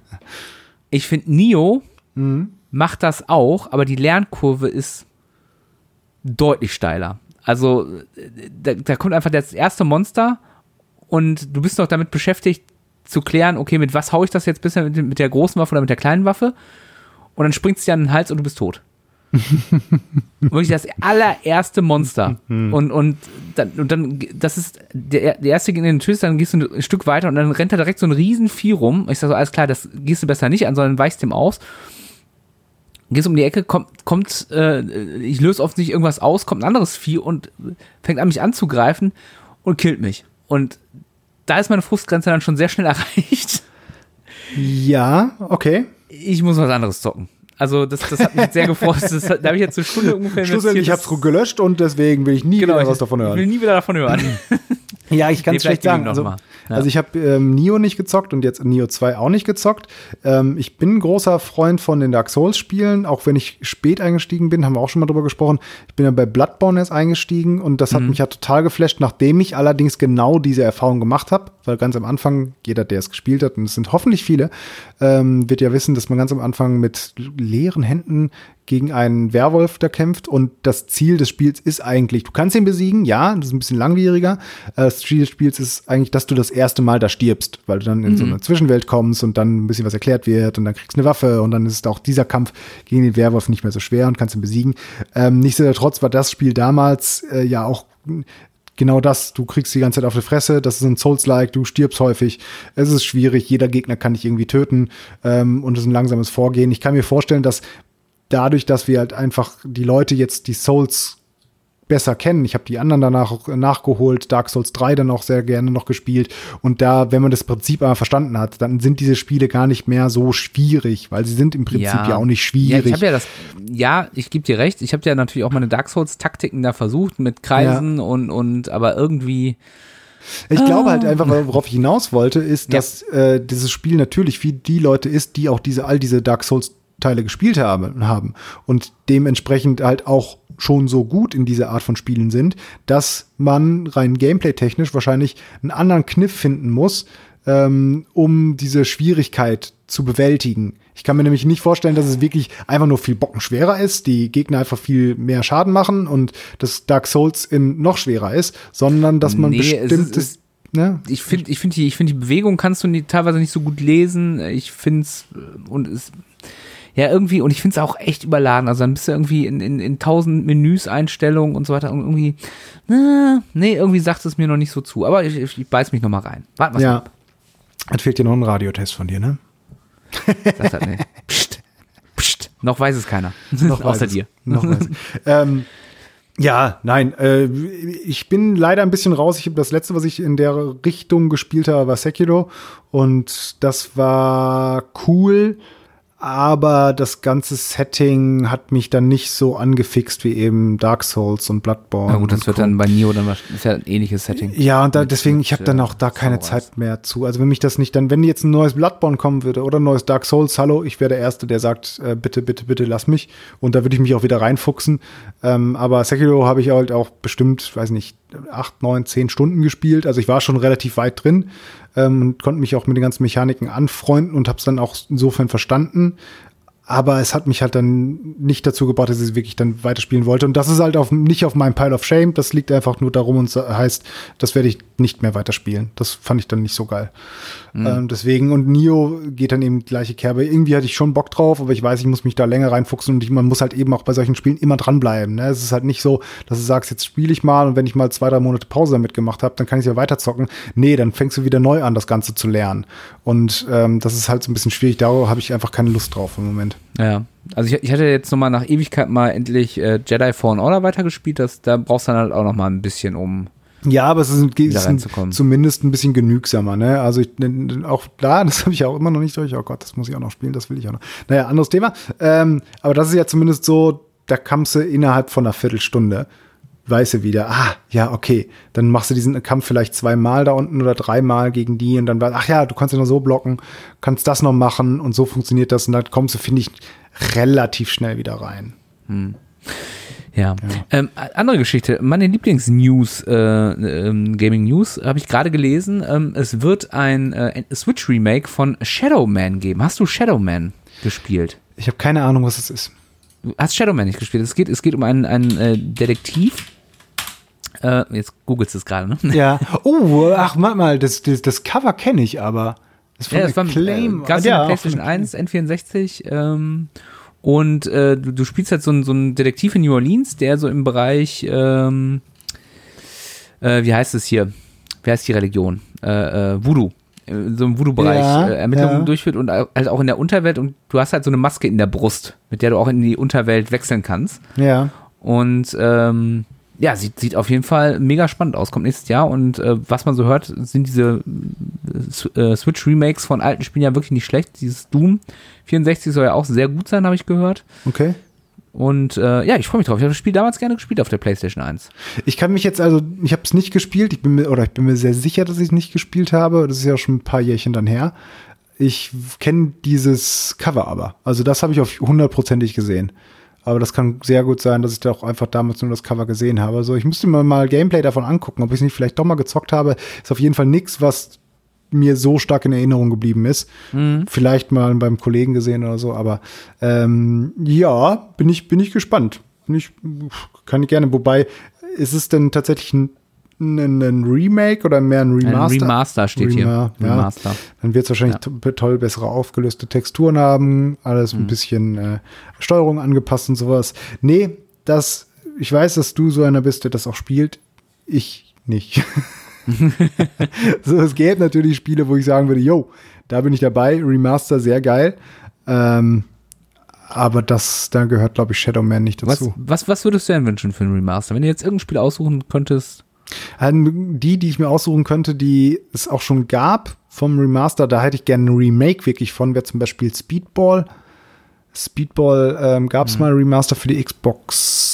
ich finde, Nio mhm. macht das auch, aber die Lernkurve ist deutlich steiler. Also, da, da kommt einfach das erste Monster und du bist noch damit beschäftigt, zu klären, okay, mit was haue ich das jetzt bisher, mit, mit der großen Waffe oder mit der kleinen Waffe? Und dann springt es dir an den Hals und du bist tot. Wirklich das allererste Monster. und, und, dann, und dann, das ist der, der erste in den Tschüss, dann gehst du ein Stück weiter und dann rennt da direkt so ein Riesenvieh rum. Ich sag so, alles klar, das gehst du besser nicht an, sondern weichst dem aus. Gehst um die Ecke, kommt, kommt äh, ich löse offensichtlich irgendwas aus, kommt ein anderes Vieh und fängt an, mich anzugreifen und killt mich. Und da ist meine Frustgrenze dann schon sehr schnell erreicht. Ja, okay. Ich muss was anderes zocken. Also das, das hat mich sehr gefreut. Das, da habe ich jetzt eine Stunde ungefähr Schlussendlich, ich habe es gelöscht und deswegen will ich nie genau, wieder was davon hören. Ich will nie wieder davon hören. ja, ich kann es nee, schlecht sagen. Also, ja. Also ich habe ähm, Nio nicht gezockt und jetzt Nio 2 auch nicht gezockt. Ähm, ich bin ein großer Freund von den Dark Souls Spielen, auch wenn ich spät eingestiegen bin, haben wir auch schon mal drüber gesprochen. Ich bin ja bei Bloodborne erst eingestiegen und das hat mhm. mich ja total geflasht, nachdem ich allerdings genau diese Erfahrung gemacht habe, weil ganz am Anfang, jeder, der es gespielt hat, und es sind hoffentlich viele, ähm, wird ja wissen, dass man ganz am Anfang mit leeren Händen gegen einen Werwolf da kämpft und das Ziel des Spiels ist eigentlich, du kannst ihn besiegen, ja, das ist ein bisschen langwieriger. Äh, das Ziel des Spiels ist eigentlich, dass du das erste Mal da stirbst, weil du dann in mhm. so eine Zwischenwelt kommst und dann ein bisschen was erklärt wird und dann kriegst du eine Waffe und dann ist auch dieser Kampf gegen den Werwolf nicht mehr so schwer und kannst ihn besiegen. Ähm, nichtsdestotrotz war das Spiel damals äh, ja auch genau das. Du kriegst die ganze Zeit auf die Fresse. Das ist ein Souls-like. Du stirbst häufig. Es ist schwierig. Jeder Gegner kann dich irgendwie töten. Ähm, und es ist ein langsames Vorgehen. Ich kann mir vorstellen, dass dadurch, dass wir halt einfach die Leute jetzt die Souls besser kennen. Ich habe die anderen danach auch nachgeholt, Dark Souls 3 dann auch sehr gerne noch gespielt. Und da, wenn man das Prinzip aber verstanden hat, dann sind diese Spiele gar nicht mehr so schwierig, weil sie sind im Prinzip ja, ja auch nicht schwierig. Ja, ich habe ja das, ja, ich gebe dir recht, ich habe ja natürlich auch meine Dark Souls-Taktiken da versucht mit Kreisen ja. und, und aber irgendwie. Ich glaube halt ah. einfach, worauf ich hinaus wollte, ist, dass ja. äh, dieses Spiel natürlich für die Leute ist, die auch diese all diese Dark Souls Teile gespielt haben, haben und dementsprechend halt auch schon so gut in dieser Art von Spielen sind, dass man rein gameplay-technisch wahrscheinlich einen anderen Kniff finden muss, ähm, um diese Schwierigkeit zu bewältigen. Ich kann mir nämlich nicht vorstellen, dass es wirklich einfach nur viel Bocken schwerer ist, die Gegner einfach viel mehr Schaden machen und das Dark Souls in noch schwerer ist, sondern dass man nee, bestimmtes Ne? Ich finde, ich finde die, ich finde die Bewegung kannst du nie, teilweise nicht so gut lesen. Ich finde es und es ja, irgendwie, und ich finde es auch echt überladen. Also dann bist du irgendwie in, in, in tausend Menüs, Einstellungen und so weiter. Und irgendwie, na, nee, irgendwie sagt es mir noch nicht so zu. Aber ich, ich, ich beiß mich noch mal rein. Warte mal. Ja. Dann fehlt dir noch ein Radiotest von dir, ne? Das hat, nee. Psst. Psst. Noch weiß es keiner. Noch Außer dir. Noch weiß ähm, ja, nein, äh, ich bin leider ein bisschen raus. Ich habe das letzte, was ich in der Richtung gespielt habe, war Sekiro und das war cool aber das ganze Setting hat mich dann nicht so angefixt wie eben Dark Souls und Bloodborne. Na gut, das wird dann bei Nio dann ist ja ein ähnliches Setting. Ja, und da, deswegen, ich habe dann auch da keine Zeit mehr zu. Also wenn mich das nicht dann, wenn jetzt ein neues Bloodborne kommen würde oder ein neues Dark Souls, hallo, ich wäre der Erste, der sagt, äh, bitte, bitte, bitte lass mich. Und da würde ich mich auch wieder reinfuchsen. Ähm, aber Sekiro habe ich halt auch bestimmt, weiß nicht, acht, neun, zehn Stunden gespielt. Also ich war schon relativ weit drin ähm, und konnte mich auch mit den ganzen Mechaniken anfreunden und habe es dann auch insofern verstanden aber es hat mich halt dann nicht dazu gebracht, dass ich es wirklich dann weiterspielen wollte. Und das ist halt auf, nicht auf meinem Pile of Shame. Das liegt einfach nur darum und heißt, das werde ich nicht mehr weiterspielen. Das fand ich dann nicht so geil. Mhm. Ähm, deswegen, und Nio geht dann eben die gleiche Kerbe. Irgendwie hatte ich schon Bock drauf, aber ich weiß, ich muss mich da länger reinfuchsen und ich, man muss halt eben auch bei solchen Spielen immer dranbleiben. Ne? Es ist halt nicht so, dass du sagst, jetzt spiele ich mal und wenn ich mal zwei, drei Monate Pause damit gemacht habe, dann kann ich ja weiterzocken. Nee, dann fängst du wieder neu an, das Ganze zu lernen. Und ähm, das ist halt so ein bisschen schwierig. Da habe ich einfach keine Lust drauf im Moment. Ja, also ich, ich hatte jetzt nochmal nach Ewigkeit mal endlich äh, Jedi Fallen Order weitergespielt. Das, da brauchst du dann halt auch nochmal ein bisschen, um ja, aber es ist, ist zumindest ein bisschen genügsamer, ne? Also ich, auch da, das habe ich auch immer noch nicht durch. Oh Gott, das muss ich auch noch spielen, das will ich auch noch. Naja, anderes Thema. Ähm, aber das ist ja zumindest so, da kamst du innerhalb von einer Viertelstunde weißt du wieder, ah, ja, okay, dann machst du diesen Kampf vielleicht zweimal da unten oder dreimal gegen die und dann, ach ja, du kannst ja noch so blocken, kannst das noch machen und so funktioniert das und dann kommst du, finde ich, relativ schnell wieder rein. Hm. Ja. ja. Ähm, andere Geschichte. Meine Lieblingsnews, äh, ähm, Gaming News, habe ich gerade gelesen. Ähm, es wird ein äh, Switch Remake von Shadow Man geben. Hast du Shadow Man gespielt? Ich habe keine Ahnung, was es ist. Du hast Shadow Man nicht gespielt. Es geht, es geht um einen, einen äh, Detektiv, äh, jetzt googelst du es gerade, ne? Ja. Oh, ach, warte mal, das, das, das Cover kenne ich aber. Das, ja, das war Claim. Äh, gab's ja, PlayStation 1, N64. Ähm, und äh, du, du spielst halt so einen, so einen Detektiv in New Orleans, der so im Bereich, ähm, äh, wie heißt es hier? Wie heißt die Religion? Äh, äh, Voodoo so im Voodoo-Bereich ja, äh, Ermittlungen ja. durchführt und halt auch in der Unterwelt und du hast halt so eine Maske in der Brust, mit der du auch in die Unterwelt wechseln kannst. Ja. Und ähm, ja, sieht, sieht auf jeden Fall mega spannend aus. Kommt nächstes Jahr und äh, was man so hört, sind diese äh, Switch-Remakes von alten Spielen ja wirklich nicht schlecht. Dieses Doom 64 soll ja auch sehr gut sein, habe ich gehört. Okay. Und äh, ja, ich freue mich drauf. Ich habe das Spiel damals gerne gespielt auf der PlayStation 1. Ich kann mich jetzt also, ich habe es nicht gespielt. Ich bin mir oder ich bin mir sehr sicher, dass ich es nicht gespielt habe. Das ist ja schon ein paar Jährchen dann her. Ich kenne dieses Cover aber. Also das habe ich auf hundertprozentig gesehen. Aber das kann sehr gut sein, dass ich da auch einfach damals nur das Cover gesehen habe. Also ich müsste mir mal Gameplay davon angucken, ob ich es nicht vielleicht doch mal gezockt habe. Ist auf jeden Fall nichts, was mir so stark in Erinnerung geblieben ist. Mhm. Vielleicht mal beim Kollegen gesehen oder so, aber ähm, ja, bin ich, bin ich gespannt. Bin ich, kann ich gerne. Wobei, ist es denn tatsächlich ein ein, ein, Remake oder mehr ein Remaster? Ein Remaster steht Rema, hier. Ja. Remaster. Dann wird es wahrscheinlich ja. toll bessere aufgelöste Texturen haben, alles mhm. ein bisschen äh, Steuerung angepasst und sowas. Nee, das, ich weiß, dass du so einer bist, der das auch spielt. Ich nicht. so, es gäbe natürlich Spiele, wo ich sagen würde, yo, da bin ich dabei, Remaster sehr geil. Ähm, Aber das, da gehört, glaube ich, Shadow Man nicht dazu. Was, was, was würdest du denn wünschen für ein Remaster? Wenn du jetzt irgendein Spiel aussuchen könntest? Ähm, die, die ich mir aussuchen könnte, die es auch schon gab vom Remaster, da hätte ich gerne ein Remake wirklich von, wäre zum Beispiel Speedball. Speedball ähm, gab es mhm. mal Remaster für die Xbox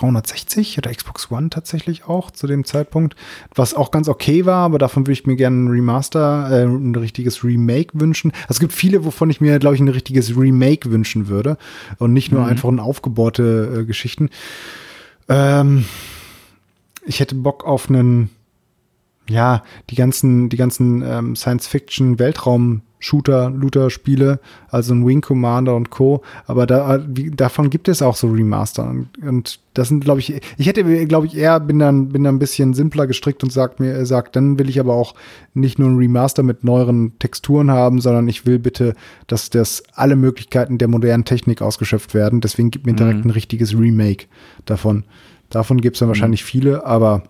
360 oder Xbox One tatsächlich auch zu dem Zeitpunkt, was auch ganz okay war, aber davon würde ich mir gerne ein Remaster, äh, ein richtiges Remake wünschen. Also es gibt viele, wovon ich mir, glaube ich, ein richtiges Remake wünschen würde und nicht nur mhm. einfach ein aufgebohrte äh, Geschichten. Ähm, ich hätte Bock auf einen, ja, die ganzen, die ganzen ähm, Science-Fiction-Weltraum- Shooter, Looter-Spiele, also ein Wing Commander und Co. Aber da, wie, davon gibt es auch so Remaster. Und, und das sind, glaube ich, ich hätte, glaube ich, eher bin dann, bin dann ein bisschen simpler gestrickt und sagt mir, sagt, dann will ich aber auch nicht nur ein Remaster mit neueren Texturen haben, sondern ich will bitte, dass das alle Möglichkeiten der modernen Technik ausgeschöpft werden. Deswegen gibt mir direkt mhm. ein richtiges Remake davon. Davon gibt es dann mhm. wahrscheinlich viele, aber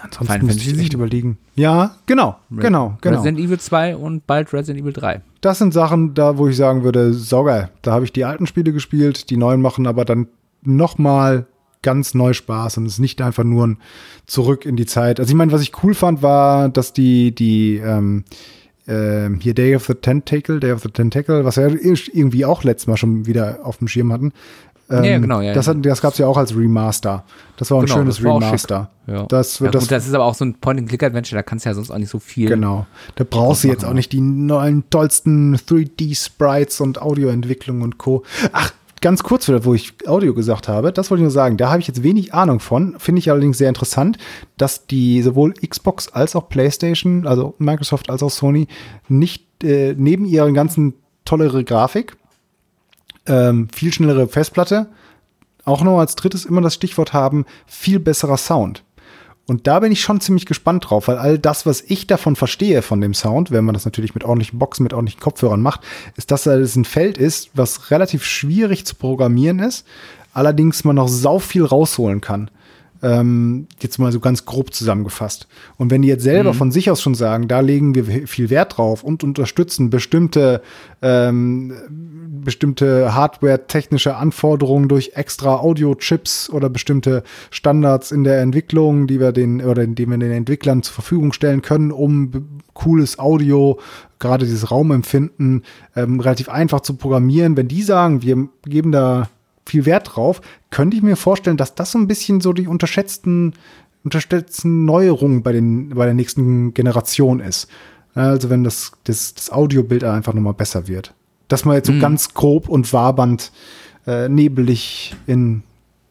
Ansonsten Final muss ich sich überlegen. Ja, genau, genau, genau. Resident Evil 2 und bald Resident Evil 3. Das sind Sachen, da wo ich sagen würde, saugeil. Da habe ich die alten Spiele gespielt, die neuen machen aber dann noch mal ganz neu Spaß und es ist nicht einfach nur ein Zurück in die Zeit. Also ich meine, was ich cool fand, war, dass die die ähm, äh, hier Day of the Tentacle, Day of the Tentacle, was wir irgendwie auch letztes Mal schon wieder auf dem Schirm hatten, ähm, ja, genau. Ja, das, das gab es ja auch als Remaster. Das war ein genau, schönes Remaster. Ja. Das, ja, das, gut, das ist aber auch so ein Point-and-Click-Adventure, da kannst du ja sonst auch nicht so viel. Genau. Da brauchst du jetzt auch nicht die neuen, tollsten 3D-Sprites und Audioentwicklung und Co. Ach, ganz kurz wieder, wo ich Audio gesagt habe, das wollte ich nur sagen, da habe ich jetzt wenig Ahnung von, finde ich allerdings sehr interessant, dass die sowohl Xbox als auch PlayStation, also Microsoft als auch Sony, nicht äh, neben ihren ganzen tollere Grafik ähm, viel schnellere Festplatte. Auch noch als drittes immer das Stichwort haben, viel besserer Sound. Und da bin ich schon ziemlich gespannt drauf, weil all das, was ich davon verstehe von dem Sound, wenn man das natürlich mit ordentlichen Boxen, mit ordentlichen Kopfhörern macht, ist, dass es ein Feld ist, was relativ schwierig zu programmieren ist, allerdings man noch sau viel rausholen kann. Ähm, jetzt mal so ganz grob zusammengefasst. Und wenn die jetzt selber mhm. von sich aus schon sagen, da legen wir viel Wert drauf und unterstützen bestimmte ähm, bestimmte hardware-technische Anforderungen durch extra Audio-Chips oder bestimmte Standards in der Entwicklung, die wir den oder die wir den Entwicklern zur Verfügung stellen können, um cooles Audio, gerade dieses Raumempfinden, ähm, relativ einfach zu programmieren. Wenn die sagen, wir geben da viel Wert drauf, könnte ich mir vorstellen, dass das so ein bisschen so die unterschätzten, unterschätzten Neuerungen bei, den, bei der nächsten Generation ist. Also wenn das, das, das Audiobild einfach nochmal besser wird. Dass man jetzt so mhm. ganz grob und wabernd äh, nebelig in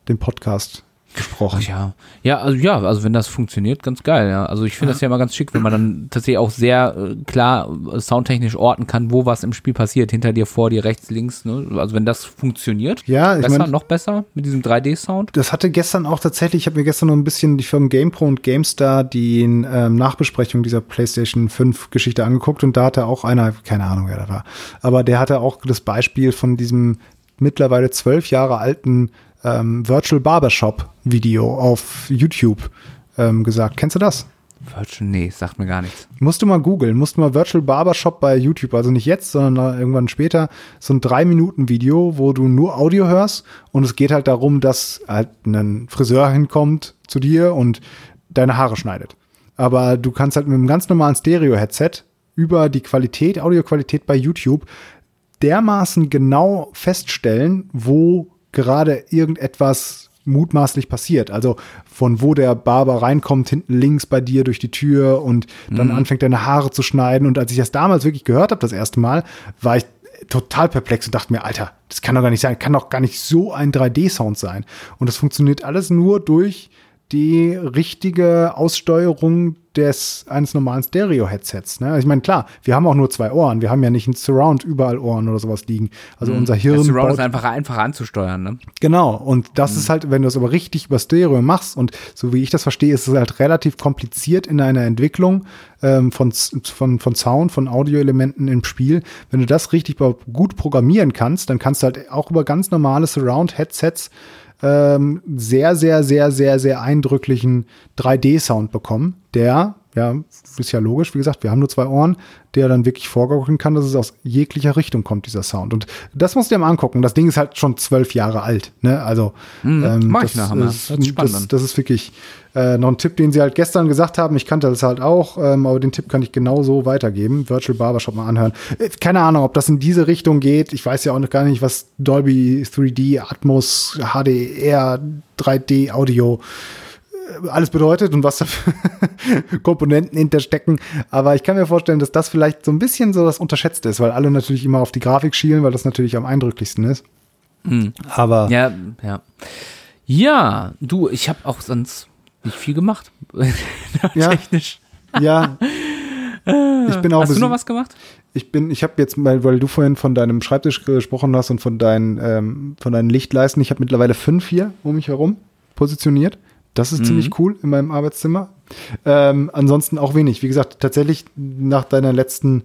den Podcast gesprochen. Ach ja, ja, also ja, also wenn das funktioniert, ganz geil. Ja. Also ich finde das ja immer ganz schick, wenn man dann tatsächlich auch sehr äh, klar äh, soundtechnisch orten kann, wo was im Spiel passiert, hinter dir, vor dir, rechts, links. Ne? Also wenn das funktioniert, ja, besser, mein, noch besser mit diesem 3D-Sound. Das hatte gestern auch tatsächlich. Ich habe mir gestern noch ein bisschen die Firmen GamePro und GameStar die ähm, Nachbesprechung dieser PlayStation 5 Geschichte angeguckt und da hatte auch einer, keine Ahnung wer da war, aber der hatte auch das Beispiel von diesem mittlerweile zwölf Jahre alten ähm, Virtual Barbershop Video auf YouTube ähm, gesagt. Kennst du das? Virtual, nee, sagt mir gar nichts. Musst du mal googeln, musst du mal Virtual Barbershop bei YouTube, also nicht jetzt, sondern irgendwann später, so ein drei Minuten Video, wo du nur Audio hörst und es geht halt darum, dass halt ein Friseur hinkommt zu dir und deine Haare schneidet. Aber du kannst halt mit einem ganz normalen Stereo-Headset über die Qualität, Audioqualität bei YouTube dermaßen genau feststellen, wo gerade irgendetwas mutmaßlich passiert. Also von wo der Barber reinkommt, hinten links bei dir durch die Tür und dann mhm. anfängt deine Haare zu schneiden. Und als ich das damals wirklich gehört habe, das erste Mal, war ich total perplex und dachte mir, Alter, das kann doch gar nicht sein, kann doch gar nicht so ein 3D-Sound sein. Und das funktioniert alles nur durch die richtige Aussteuerung des eines normalen Stereo-Headsets. Ne? Also ich meine, klar, wir haben auch nur zwei Ohren. Wir haben ja nicht ein Surround überall Ohren oder sowas liegen. Also mhm. unser Hirn. Das Surround ist einfach einfach anzusteuern. Ne? Genau. Und das mhm. ist halt, wenn du es aber richtig über Stereo machst und so wie ich das verstehe, ist es halt relativ kompliziert in einer Entwicklung ähm, von, von, von Sound, von Audioelementen im Spiel. Wenn du das richtig gut programmieren kannst, dann kannst du halt auch über ganz normale Surround-Headsets ähm, sehr, sehr, sehr, sehr, sehr eindrücklichen 3D-Sound bekommen, der ja, ist ja logisch, wie gesagt, wir haben nur zwei Ohren, der dann wirklich vorgaukeln kann, dass es aus jeglicher Richtung kommt, dieser Sound. Und das musst du dir mal angucken. Das Ding ist halt schon zwölf Jahre alt, ne? Also, Mhm, ähm, mach das, ich nachher mal. ist, sich spannend das, das ist wirklich äh, noch ein Tipp, den sie halt gestern gesagt haben. Ich kannte das halt auch, ähm, aber den Tipp kann ich genauso weitergeben. Virtual Barbershop mal anhören. Äh, keine Ahnung, ob das in diese Richtung geht. Ich weiß ja auch noch gar nicht, was Dolby 3D, Atmos, HDR, 3D Audio alles bedeutet und was da für Komponenten hinterstecken. Aber ich kann mir vorstellen, dass das vielleicht so ein bisschen so das Unterschätzte ist, weil alle natürlich immer auf die Grafik schielen, weil das natürlich am eindrücklichsten ist. Aber Ja, ja. Ja, du, ich habe auch sonst nicht viel gemacht. Ja. Technisch. ja, ich bin auch Hast du noch was gemacht? Ich bin, ich habe jetzt mal, weil du vorhin von deinem Schreibtisch gesprochen hast und von deinen, ähm, von deinen Lichtleisten, ich habe mittlerweile fünf hier um mich herum positioniert. Das ist ziemlich cool in meinem Arbeitszimmer. Ähm, ansonsten auch wenig. Wie gesagt, tatsächlich nach deiner letzten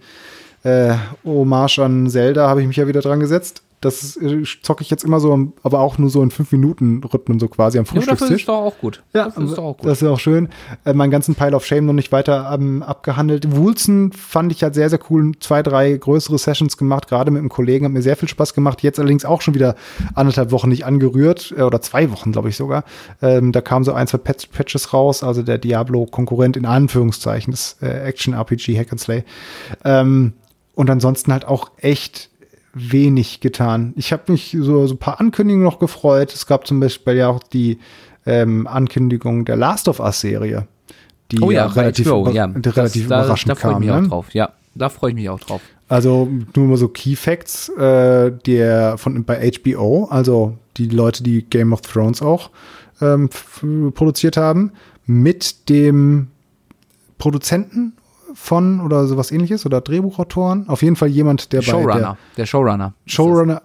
äh, Hommage an Zelda habe ich mich ja wieder dran gesetzt. Das äh, zocke ich jetzt immer so, aber auch nur so in fünf Minuten Rhythmen, so quasi am Ja, dafür ist Frühstückstisch. doch auch gut. Ja, dafür ist doch auch gut. das ist auch schön. Äh, meinen ganzen Pile of Shame noch nicht weiter ähm, abgehandelt. Woolson fand ich halt sehr, sehr cool. Zwei, drei größere Sessions gemacht, gerade mit einem Kollegen, hat mir sehr viel Spaß gemacht. Jetzt allerdings auch schon wieder anderthalb Wochen nicht angerührt, äh, oder zwei Wochen, glaube ich sogar. Ähm, da kamen so ein, zwei Patch Patches raus, also der Diablo-Konkurrent in Anführungszeichen, das äh, Action-RPG Hack and Slay. Ähm, und ansonsten halt auch echt wenig getan. Ich habe mich so, so ein paar Ankündigungen noch gefreut. Es gab zum Beispiel ja auch die ähm, Ankündigung der Last of Us Serie, die oh ja, relativ, HBO, über, ja. relativ da, überraschend da freue ich kam. mich auch Ne? drauf. Ja, da freue ich mich auch drauf. Also nur mal so Key Facts, äh, der von bei HBO, also die Leute, die Game of Thrones auch ähm, produziert haben, mit dem Produzenten von oder sowas ähnliches oder Drehbuchautoren. Auf jeden Fall jemand, der bei der Showrunner. Der Showrunner. Showrunner,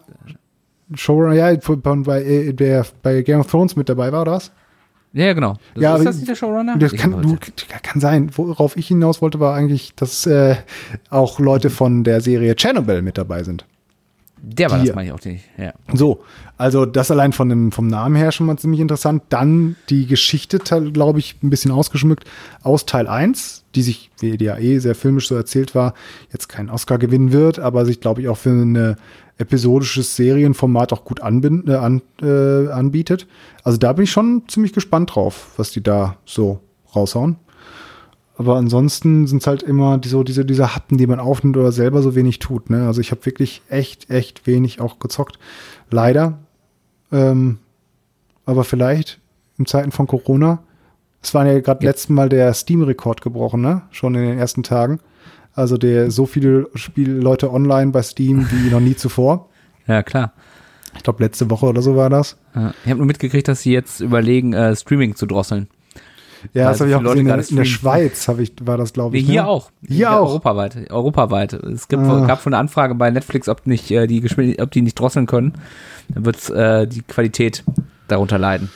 Showrunner, ja, bei, äh, der bei Game of Thrones mit dabei war, oder was? Ja, genau. Das, Ja, ist das nicht der Showrunner? Das kann, du, kann sein. Worauf ich hinaus wollte, war eigentlich, dass äh, auch Leute von der Serie Chernobyl mit dabei sind. der war die- das, meine ich auch nicht. Ja. So, also das allein von dem, vom Namen her schon mal ziemlich interessant. Dann die Geschichte, glaube ich, ein bisschen ausgeschmückt aus Teil 1, die sich, wie die ja eh sehr filmisch so erzählt war, jetzt keinen Oscar gewinnen wird, aber sich, glaube ich, auch für ein episodisches Serienformat auch gut anbind, äh, an, äh, anbietet. Also da bin ich schon ziemlich gespannt drauf, was die da so raushauen. Aber ansonsten sind es halt immer so diese, diese Happen, die man aufnimmt oder selber so wenig tut. Ne? Also ich habe wirklich echt, echt wenig auch gezockt. Leider. Ähm, aber vielleicht in Zeiten von Corona. Es war ja gerade Ja. letzten Mal der Steam-Rekord gebrochen, ne? Schon in den ersten Tagen. Also der so viele Spielleute online bei Steam wie noch nie zuvor. ja, klar. Ich glaube, letzte Woche oder so war das. Ja. Ich habe nur mitgekriegt, dass sie jetzt überlegen, äh, Streaming zu drosseln. Ja, das habe ich auch gesehen. In, in der Schweiz ich, war das, glaube Nee, ich. hier ne? auch. Hier auch. Europaweit. Europaweit. Es gibt, Ah. gab schon eine Anfrage bei Netflix, ob nicht äh, die Geschwind ob die nicht drosseln können. Dann wird äh, die Qualität darunter leiden.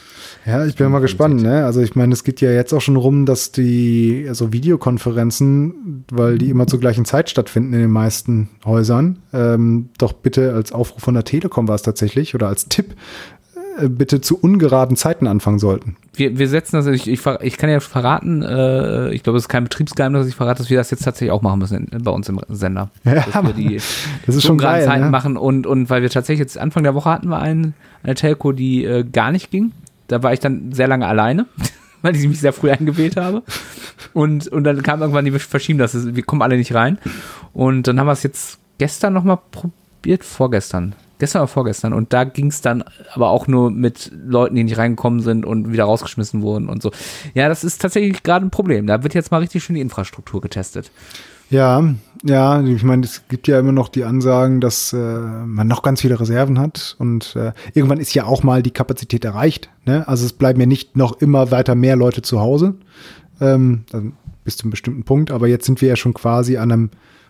Ja, ich bin mal gespannt, ne? Also ich meine, es geht ja jetzt auch schon rum, dass die also Videokonferenzen, weil die immer zur gleichen Zeit stattfinden in den meisten Häusern, ähm, doch bitte als Aufruf von der Telekom war es tatsächlich oder als Tipp, bitte zu ungeraden Zeiten anfangen sollten. Wir, wir setzen das, ich, ich, ich kann ja verraten, äh, ich glaube, es ist kein Betriebsgeheimnis, dass ich verrate, dass wir das jetzt tatsächlich auch machen müssen in, bei uns im Sender. Ja, dass wir die das ist schon ungeraden geil, Zeiten ne? machen und, und weil wir tatsächlich jetzt Anfang der Woche hatten wir einen, eine Telco, die äh, gar nicht ging. Da war ich dann sehr lange alleine, weil ich mich sehr früh eingewählt habe. Und, und dann kam irgendwann, die verschieben das, wir kommen alle nicht rein. Und dann haben wir es jetzt gestern nochmal probiert, vorgestern. Gestern oder vorgestern. Und da ging es dann aber auch nur mit Leuten, die nicht reingekommen sind und wieder rausgeschmissen wurden und so. Ja, das ist tatsächlich gerade ein Problem. Da wird jetzt mal richtig schön die Infrastruktur getestet. Ja, ja, ich meine, es gibt ja immer noch die Ansagen, dass äh, man noch ganz viele Reserven hat und äh, irgendwann ist ja auch mal die Kapazität erreicht. Ne? Also es bleiben ja nicht noch immer weiter mehr Leute zu Hause ähm, bis zu einem bestimmten Punkt, aber jetzt sind wir ja schon quasi an einem,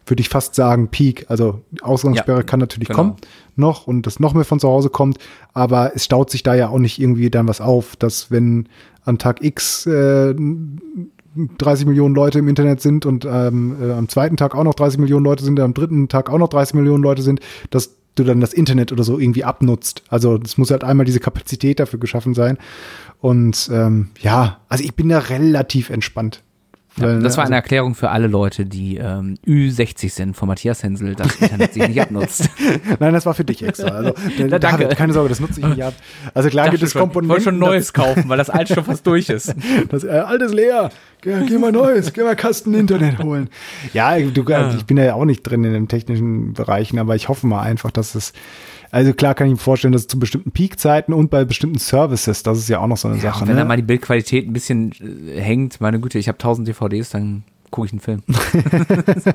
würde ich fast sagen, Peak. Also Ausgangssperre Ja, kann natürlich genau. kommen noch und das noch mehr von zu Hause kommt, aber es staut sich da ja auch nicht irgendwie dann was auf, dass wenn an Tag X äh, 30 Millionen Leute im Internet sind und ähm, äh, am zweiten Tag auch noch 30 Millionen Leute sind, am dritten Tag auch noch 30 Millionen Leute sind, dass du dann das Internet oder so irgendwie abnutzt. Also es muss halt einmal diese Kapazität dafür geschaffen sein. Und ähm, ja, also ich bin da relativ entspannt, Ja, das war eine also, Erklärung für alle Leute, die ähm, Ü60 sind, von Matthias Hensel, das Internet sich nicht abnutzt. Nein, das war für dich extra. Also, Na, danke. keine Sorge, das nutze ich nicht ab. Also klar gibt es Komponenten. Ich wollte schon Neues kaufen, weil das alte schon fast durch ist. Das äh, alte ist leer. Geh, geh mal Neues, geh mal Kasten Internet holen. Ja, du, ja. ich bin ja auch nicht drin in den technischen Bereichen, aber ich hoffe mal einfach, dass es also klar kann ich mir vorstellen, dass es zu bestimmten Peakzeiten und bei bestimmten Services, das ist ja auch noch so eine ja, Sache. Wenn ne? da mal die Bildqualität ein bisschen äh, hängt, meine Güte, ich habe 1000 DVDs, dann gucke ich einen Film.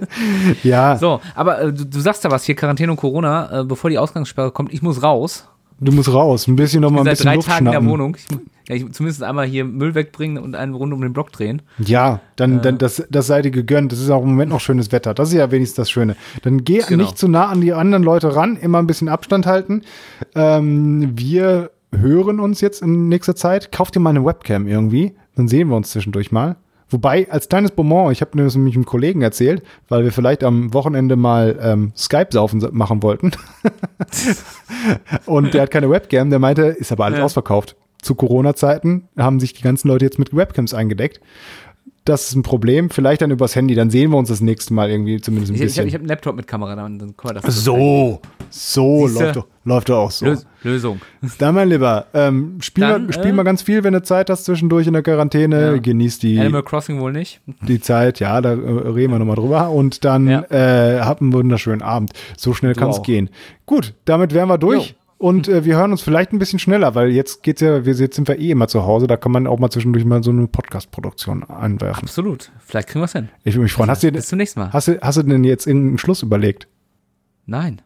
ja. So, aber äh, du, du, sagst da was hier, Quarantäne und Corona, äh, bevor die Ausgangssperre kommt, ich muss raus. Du musst raus, ein bisschen nochmal ein bisschen seit drei Luft Tagen schnappen. in der Wohnung. Ich, ja, ich, zumindest einmal hier Müll wegbringen und eine Runde um den Block drehen. Ja, dann, äh. dann das, das sei dir gegönnt. Das ist auch im Moment noch schönes Wetter. Das ist ja wenigstens das Schöne. Dann geh genau. nicht zu nah an die anderen Leute ran, immer ein bisschen Abstand halten. Ähm, wir hören uns jetzt in nächster Zeit. Kauf dir mal eine Webcam irgendwie. Dann sehen wir uns zwischendurch mal. Wobei, als kleines Bonbon, ich habe das nämlich einem Kollegen erzählt, weil wir vielleicht am Wochenende mal ähm, Skype-Saufen machen wollten. und der hat keine Webcam, der meinte, ist aber alles ja. ausverkauft. Zu Corona-Zeiten haben sich die ganzen Leute jetzt mit Webcams eingedeckt das ist ein Problem. Vielleicht dann übers Handy, dann sehen wir uns das nächste Mal irgendwie zumindest ein ich, bisschen. Ich habe hab einen Laptop mit Kamera, dann, dann kann man das So, so läuft doch, läuft doch auch so. Lös Lösung. Dann, mein Lieber, ähm, spiel, dann, mal, spiel äh, mal ganz viel, wenn du Zeit hast zwischendurch in der Quarantäne. Ja. Genieß die. Animal Crossing wohl nicht. Die Zeit, ja, da äh, reden wir nochmal drüber. Und dann ja. äh, hab einen wunderschönen Abend. So schnell kann es gehen. Gut, damit wären wir durch. Jo. Und äh, wir hören uns vielleicht ein bisschen schneller, weil jetzt geht's ja, wir, jetzt sind wir eh immer zu Hause, da kann man auch mal zwischendurch mal so eine Podcast-Produktion einwerfen. Absolut. Vielleicht kriegen wir es hin. Ich würde mich freuen. Hast du, bis zum nächsten Mal. Hast du, hast du denn jetzt irgendeinen Schluss überlegt? Nein.